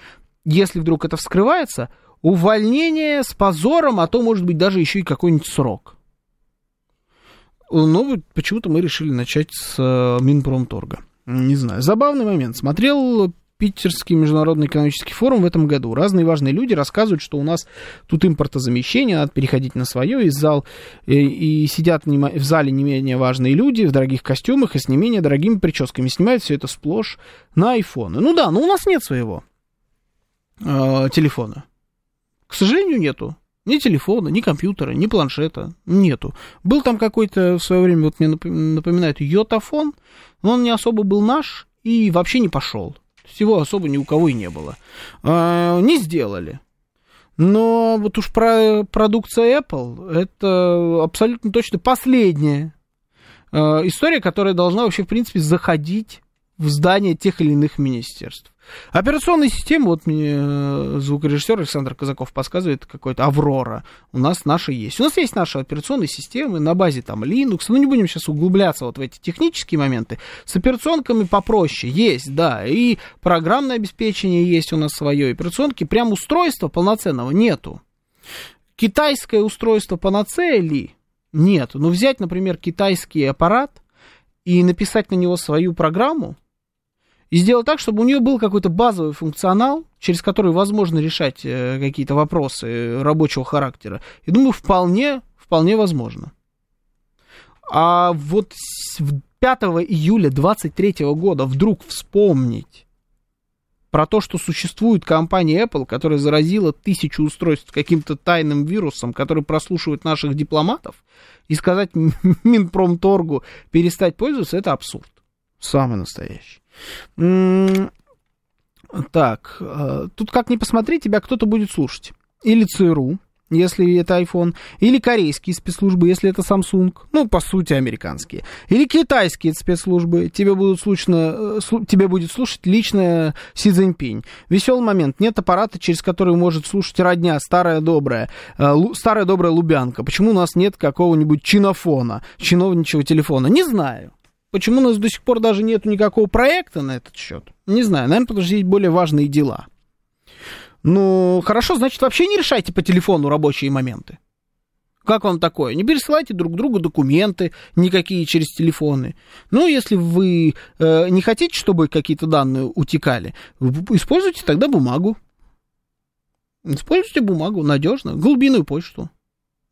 если вдруг это вскрывается, увольнение с позором, а то, может быть, даже еще и какой-нибудь срок. Ну, почему-то мы решили начать с э, Минпромторга. Не знаю. Забавный момент. Смотрел Питерский международный экономический форум в этом году. Разные важные люди рассказывают, что у нас тут импортозамещение, надо переходить на свое, и, зал, и, и сидят в зале не менее важные люди в дорогих костюмах и с не менее дорогими прическами. Снимают все это сплошь на айфоны. Ну да, но у нас нет своего э, телефона. К сожалению, нету. Ни телефона, ни компьютера, ни планшета. Нету. Был там какой-то в свое время, вот мне напоминает, йотафон, но он не особо был наш и вообще не пошел. Всего особо ни у кого и не было. А, не сделали. Но вот уж про продукция Apple, это абсолютно точно последняя э, история, которая должна вообще, в принципе, заходить в здание тех или иных министерств. Операционная система, вот мне э, звукорежиссер Александр Казаков подсказывает, какой-то Аврора. У нас наши есть. У нас есть наши операционные системы на базе там Linux. Ну, не будем сейчас углубляться вот в эти технические моменты. С операционками попроще. Есть, да. И программное обеспечение есть у нас свое. Операционки прям устройства полноценного нету. Китайское устройство панацея? Нет. Но взять, например, китайский аппарат и написать на него свою программу, и сделать так, чтобы у нее был какой-то базовый функционал, через который возможно решать э, какие-то вопросы рабочего характера. И думаю, вполне, вполне возможно. А вот 5 июля 23 года вдруг вспомнить про то, что существует компания Apple, которая заразила тысячу устройств каким-то тайным вирусом, который прослушивает наших дипломатов, и сказать *laughs* Минпромторгу перестать пользоваться, это абсурд. Самый настоящий. Так, э, тут как ни посмотри, тебя кто-то будет слушать. Или ЦРУ, если это iPhone, или корейские спецслужбы, если это Samsung, ну, по сути, американские, или китайские спецслужбы, тебе, будут слушно, э, тебе будет слушать лично Си Цзиньпинь. Веселый момент, нет аппарата, через который может слушать родня, старая добрая, э, старая добрая Лубянка. Почему у нас нет какого-нибудь чинофона, чиновничьего телефона? Не знаю. Почему у нас до сих пор даже нет никакого проекта на этот счет? Не знаю, наверное, потому что есть более важные дела. Ну, хорошо, значит, вообще не решайте по телефону рабочие моменты. Как вам такое? Не пересылайте друг другу документы никакие через телефоны. Ну, если вы э, не хотите, чтобы какие-то данные утекали, используйте тогда бумагу. Используйте бумагу надежно, глубинную почту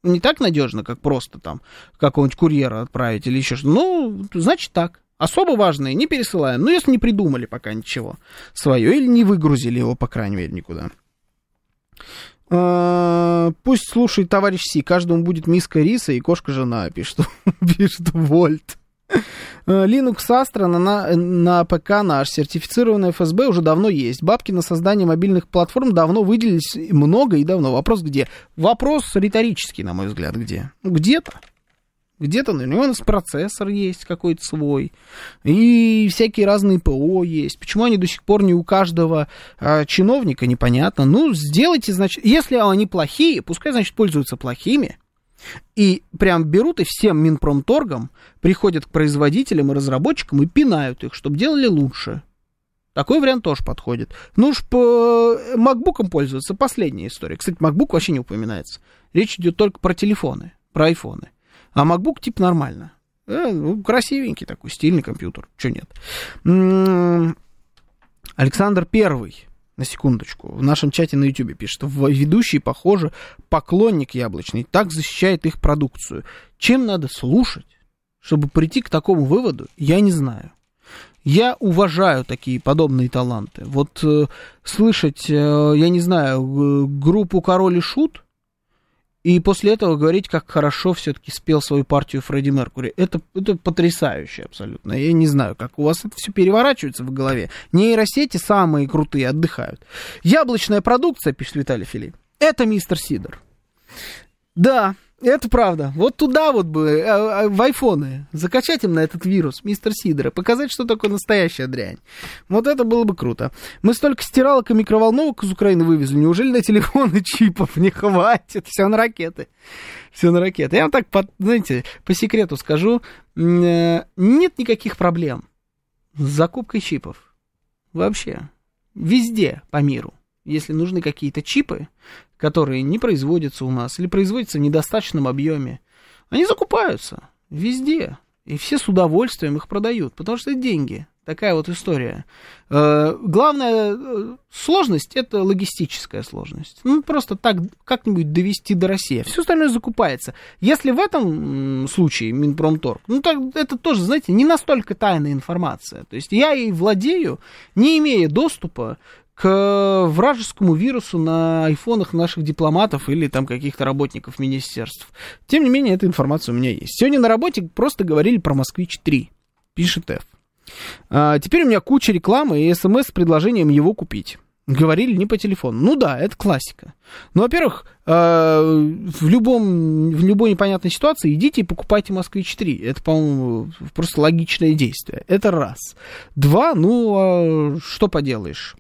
не так надежно, как просто там какого-нибудь курьера отправить или еще что-то. Ну, значит так. Особо важные не пересылаем. Ну, если не придумали пока ничего свое, или не выгрузили его, по крайней мере, никуда. А, пусть слушает товарищ Си, каждому будет миска риса и кошка-жена, пишет, *laughs* пишет Вольт. Э, Linux Astra на, на ПК наш, сертифицированный ФСБ уже давно есть. Бабки на создание мобильных платформ давно выделились много и давно. Вопрос где? Вопрос риторический, на мой взгляд, где? Ну, где-то. Где-то, наверное, у нас процессор есть какой-то свой, и всякие разные ПО есть. Почему они до сих пор не у каждого а, чиновника, непонятно. Ну, сделайте, значит, если они плохие, пускай, значит, пользуются плохими, и прям берут и всем Минпромторгам приходят к производителям и разработчикам и пинают их, чтобы делали лучше. Такой вариант тоже подходит. Ну уж по MacBook пользоваться последняя история. Кстати, MacBook вообще не упоминается. Речь идет только про телефоны, про айфоны. А MacBook тип нормально. Э, ну, красивенький такой, стильный компьютер. Че нет? М-м- Александр Первый на секундочку, в нашем чате на YouTube пишет, ведущий, похоже, поклонник яблочный, так защищает их продукцию. Чем надо слушать, чтобы прийти к такому выводу, я не знаю. Я уважаю такие подобные таланты. Вот э, слышать, э, я не знаю, группу Король и Шут, и после этого говорить, как хорошо все-таки спел свою партию Фредди Меркури. Это, это потрясающе абсолютно. Я не знаю, как у вас это все переворачивается в голове. Нейросети самые крутые отдыхают. Яблочная продукция, пишет Виталий Филипп, это мистер Сидор. Да, это правда. Вот туда вот бы, а, а, в айфоны, закачать им на этот вирус, мистер Сидора, показать, что такое настоящая дрянь. Вот это было бы круто. Мы столько стиралок и микроволновок из Украины вывезли, неужели на телефоны чипов не хватит? Все на ракеты. Все на ракеты. Я вам так, знаете, по секрету скажу, э, нет никаких проблем с закупкой чипов. Вообще. Везде по миру если нужны какие-то чипы, которые не производятся у нас или производятся в недостаточном объеме, они закупаются везде. И все с удовольствием их продают, потому что это деньги. Такая вот история. Э, главная э, сложность это логистическая сложность. Ну, просто так как-нибудь довести до России. Все остальное закупается. Если в этом случае Минпромторг, ну, так это тоже, знаете, не настолько тайная информация. То есть я ей владею, не имея доступа к вражескому вирусу на айфонах наших дипломатов или там каких-то работников министерств. Тем не менее, эта информация у меня есть. Сегодня на работе просто говорили про «Москвич-3», пишет F. А, теперь у меня куча рекламы и смс с предложением его купить. говорили не по телефону. Ну да, это классика. Ну, во-первых, э, в, любом, в любой непонятной ситуации идите и покупайте «Москвич-3». Это, по-моему, просто логичное действие. Это раз. Два, ну, а что поделаешь?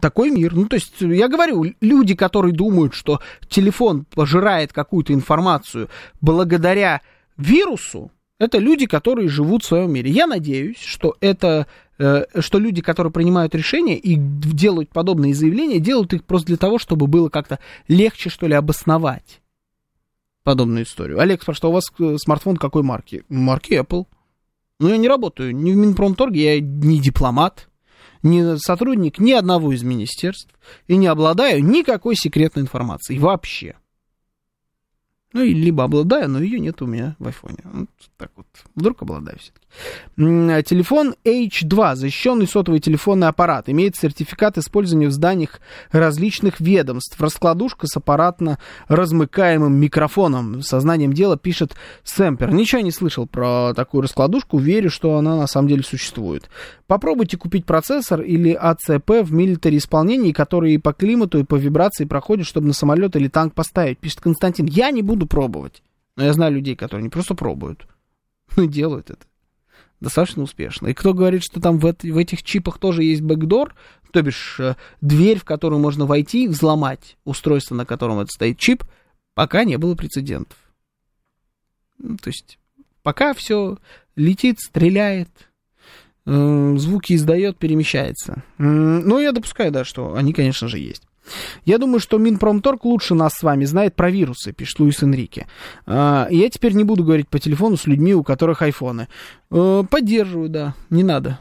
Такой мир. Ну, то есть, я говорю, люди, которые думают, что телефон пожирает какую-то информацию благодаря вирусу, это люди, которые живут в своем мире. Я надеюсь, что это Э, что люди, которые принимают решения и делают подобные заявления, делают их просто для того, чтобы было как-то легче, что ли, обосновать подобную историю. Олег спрашивает, а у вас э, смартфон какой марки? Марки Apple. Ну, я не работаю ни в Минпромторге, я не дипломат, не сотрудник ни одного из министерств и не обладаю никакой секретной информацией вообще. Ну, и либо обладаю, но ее нет у меня в айфоне. Вот так вот. Вдруг обладаю все-таки. Телефон H2, защищенный сотовый телефонный аппарат, имеет сертификат использования в зданиях различных ведомств. Раскладушка с аппаратно размыкаемым микрофоном. Сознанием дела пишет Сэмпер. Ничего не слышал про такую раскладушку, верю, что она на самом деле существует. Попробуйте купить процессор или АЦП в милитаре исполнении, который и по климату, и по вибрации проходит, чтобы на самолет или танк поставить, пишет Константин. Я не буду пробовать. Но я знаю людей, которые не просто пробуют, *laughs* но и делают это достаточно успешно. И кто говорит, что там в, в этих чипах тоже есть бэкдор, то бишь э, дверь, в которую можно войти, взломать устройство, на котором это стоит чип, пока не было прецедентов. Ну, то есть пока все летит, стреляет, э, звуки издает, перемещается. Ну, я допускаю, да, что они, конечно же, есть. Я думаю, что Минпромторг лучше нас с вами знает про вирусы, пишет Луис Энрике. А, я теперь не буду говорить по телефону с людьми, у которых айфоны. А, поддерживаю, да, не надо.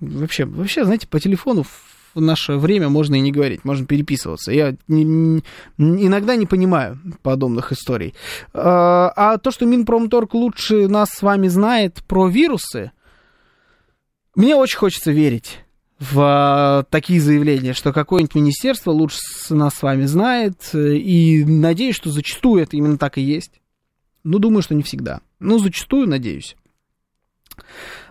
Вообще, вообще, знаете, по телефону в наше время можно и не говорить, можно переписываться. Я не, не, иногда не понимаю подобных историй. А, а то, что Минпромторг лучше нас с вами знает про вирусы, мне очень хочется верить в а, такие заявления, что какое-нибудь министерство лучше нас с вами знает, и надеюсь, что зачастую это именно так и есть. Ну, думаю, что не всегда. Ну, зачастую, надеюсь.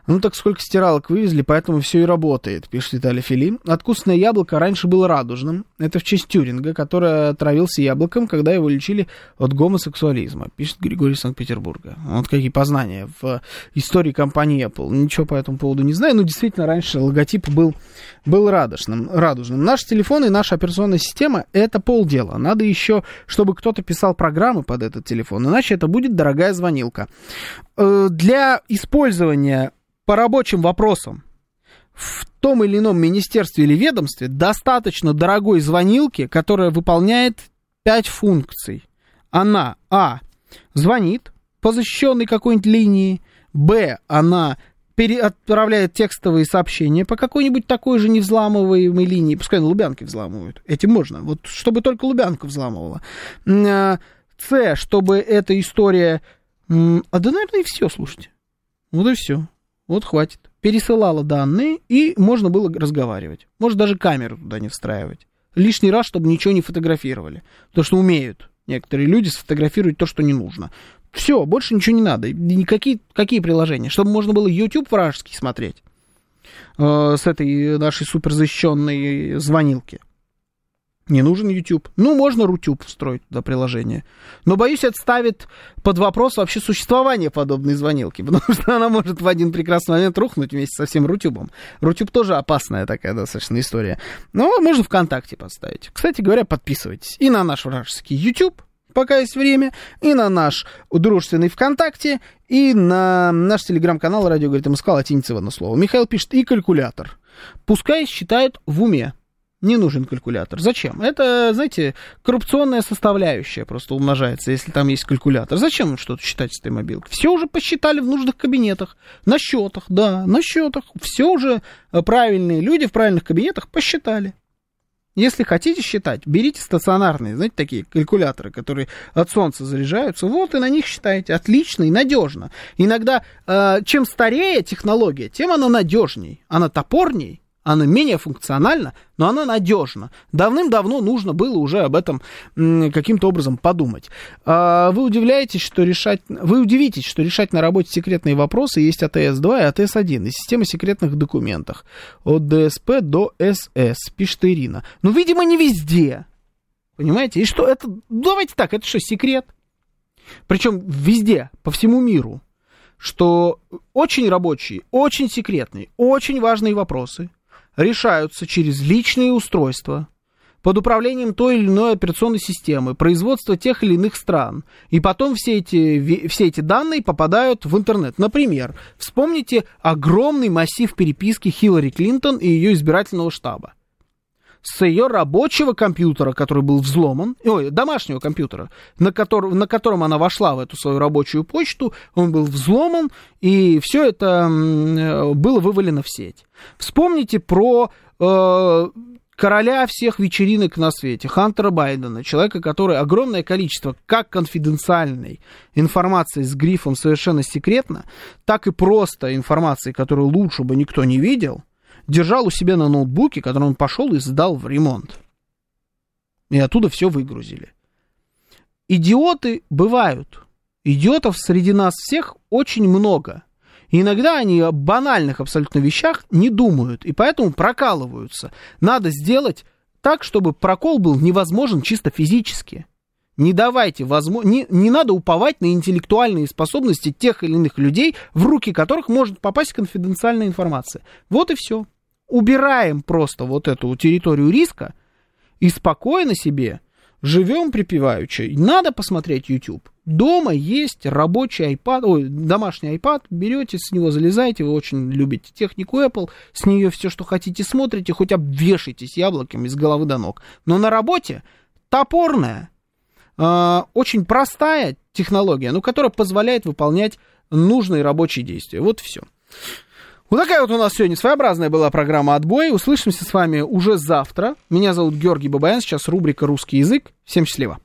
Ну так сколько стиралок вывезли, поэтому все и работает, пишет Виталий Фили. Откусное яблоко раньше было радужным. Это в честь Тюринга, который отравился яблоком, когда его лечили от гомосексуализма, пишет Григорий Санкт-Петербурга. Вот какие познания в истории компании Apple. Ничего по этому поводу не знаю, но действительно раньше логотип был, был радужным, радужным. Наш телефон и наша операционная система — это полдела. Надо еще, чтобы кто-то писал программы под этот телефон, иначе это будет дорогая звонилка. Э, для использования по рабочим вопросам в том или ином министерстве или ведомстве достаточно дорогой звонилки, которая выполняет пять функций. Она, а, звонит по защищенной какой-нибудь линии, б, она отправляет текстовые сообщения по какой-нибудь такой же невзламываемой линии, пускай на Лубянке взламывают, этим можно, вот чтобы только Лубянка взламывала. А, с, чтобы эта история... А да, наверное, и все, слушайте. Вот и все. Вот хватит. Пересылала данные, и можно было разговаривать. Может, даже камеру туда не встраивать. Лишний раз, чтобы ничего не фотографировали. То, что умеют некоторые люди сфотографировать то, что не нужно. Все, больше ничего не надо. Никакие какие приложения? Чтобы можно было YouTube вражеский смотреть э, с этой нашей суперзащищенной звонилки. Не нужен YouTube. Ну, можно Рутюб встроить туда приложение. Но, боюсь, это ставит под вопрос вообще существование подобной звонилки, *laughs* потому что она может в один прекрасный момент рухнуть вместе со всем Рутюбом. Рутюб тоже опасная такая достаточно история. Но можно ВКонтакте подставить. Кстати говоря, подписывайтесь и на наш вражеский YouTube, пока есть время, и на наш дружественный ВКонтакте, и на наш телеграм-канал «Радио говорит МСК» латиница в одно слово. Михаил пишет «и калькулятор». Пускай считает в уме не нужен калькулятор. Зачем? Это, знаете, коррупционная составляющая просто умножается, если там есть калькулятор. Зачем что-то считать с этой мобилкой? Все уже посчитали в нужных кабинетах, на счетах, да, на счетах. Все уже э, правильные люди в правильных кабинетах посчитали. Если хотите считать, берите стационарные, знаете, такие калькуляторы, которые от солнца заряжаются, вот и на них считайте. Отлично и надежно. Иногда, э, чем старее технология, тем она надежней, она топорней, Она менее функциональна, но она надежна. Давным-давно нужно было уже об этом каким-то образом подумать. А, вы удивляетесь, что решать... Вы удивитесь, что решать на работе секретные вопросы есть АТС-2 и АТС-1 и система секретных документов. От ДСП до СС, пишет Ирина. Ну, видимо, не везде. Понимаете? И что это... Давайте так, это что, секрет? Причем везде, по всему миру. Что очень рабочие, очень секретные, очень важные вопросы решаются через личные устройства, под управлением той или иной операционной системы, производства тех или иных стран. И потом все эти, все эти данные попадают в интернет. Например, вспомните огромный массив переписки Хиллари Клинтон и ее избирательного штаба с ее рабочего компьютера, который был взломан, ой, домашнего компьютера, на, который, на котором она вошла в эту свою рабочую почту, он был взломан, и все это э, было вывалено в сеть. Вспомните про э, короля всех вечеринок на свете, Хантера Байдена, человека, который огромное количество как конфиденциальной информации с грифом совершенно секретно, так и просто информации, которую лучше бы никто не видел, держал у себя на ноутбуке, который он пошел и сдал в ремонт. И оттуда все выгрузили. Идиоты бывают. Идиотов среди нас всех очень много. И иногда они о банальных абсолютно вещах не думают, и поэтому прокалываются. Надо сделать так, чтобы прокол был невозможен чисто физически. Не давайте возможно, не, не надо уповать на интеллектуальные способности тех или иных людей, в руки которых может попасть конфиденциальная информация. Вот и все убираем просто вот эту территорию риска и спокойно себе живем припеваючи. Надо посмотреть YouTube. Дома есть рабочий iPad, ой, домашний iPad, берете, с него залезаете, вы очень любите технику Apple, с нее все, что хотите, смотрите, хоть обвешайтесь яблоками с головы до ног. Но на работе топорная, э, очень простая технология, но которая позволяет выполнять нужные рабочие действия. Вот все. Вот такая вот у нас сегодня своеобразная была программа «Отбой». Услышимся с вами уже завтра. Меня зовут Георгий Бабаян. Сейчас рубрика «Русский язык». Всем счастливо.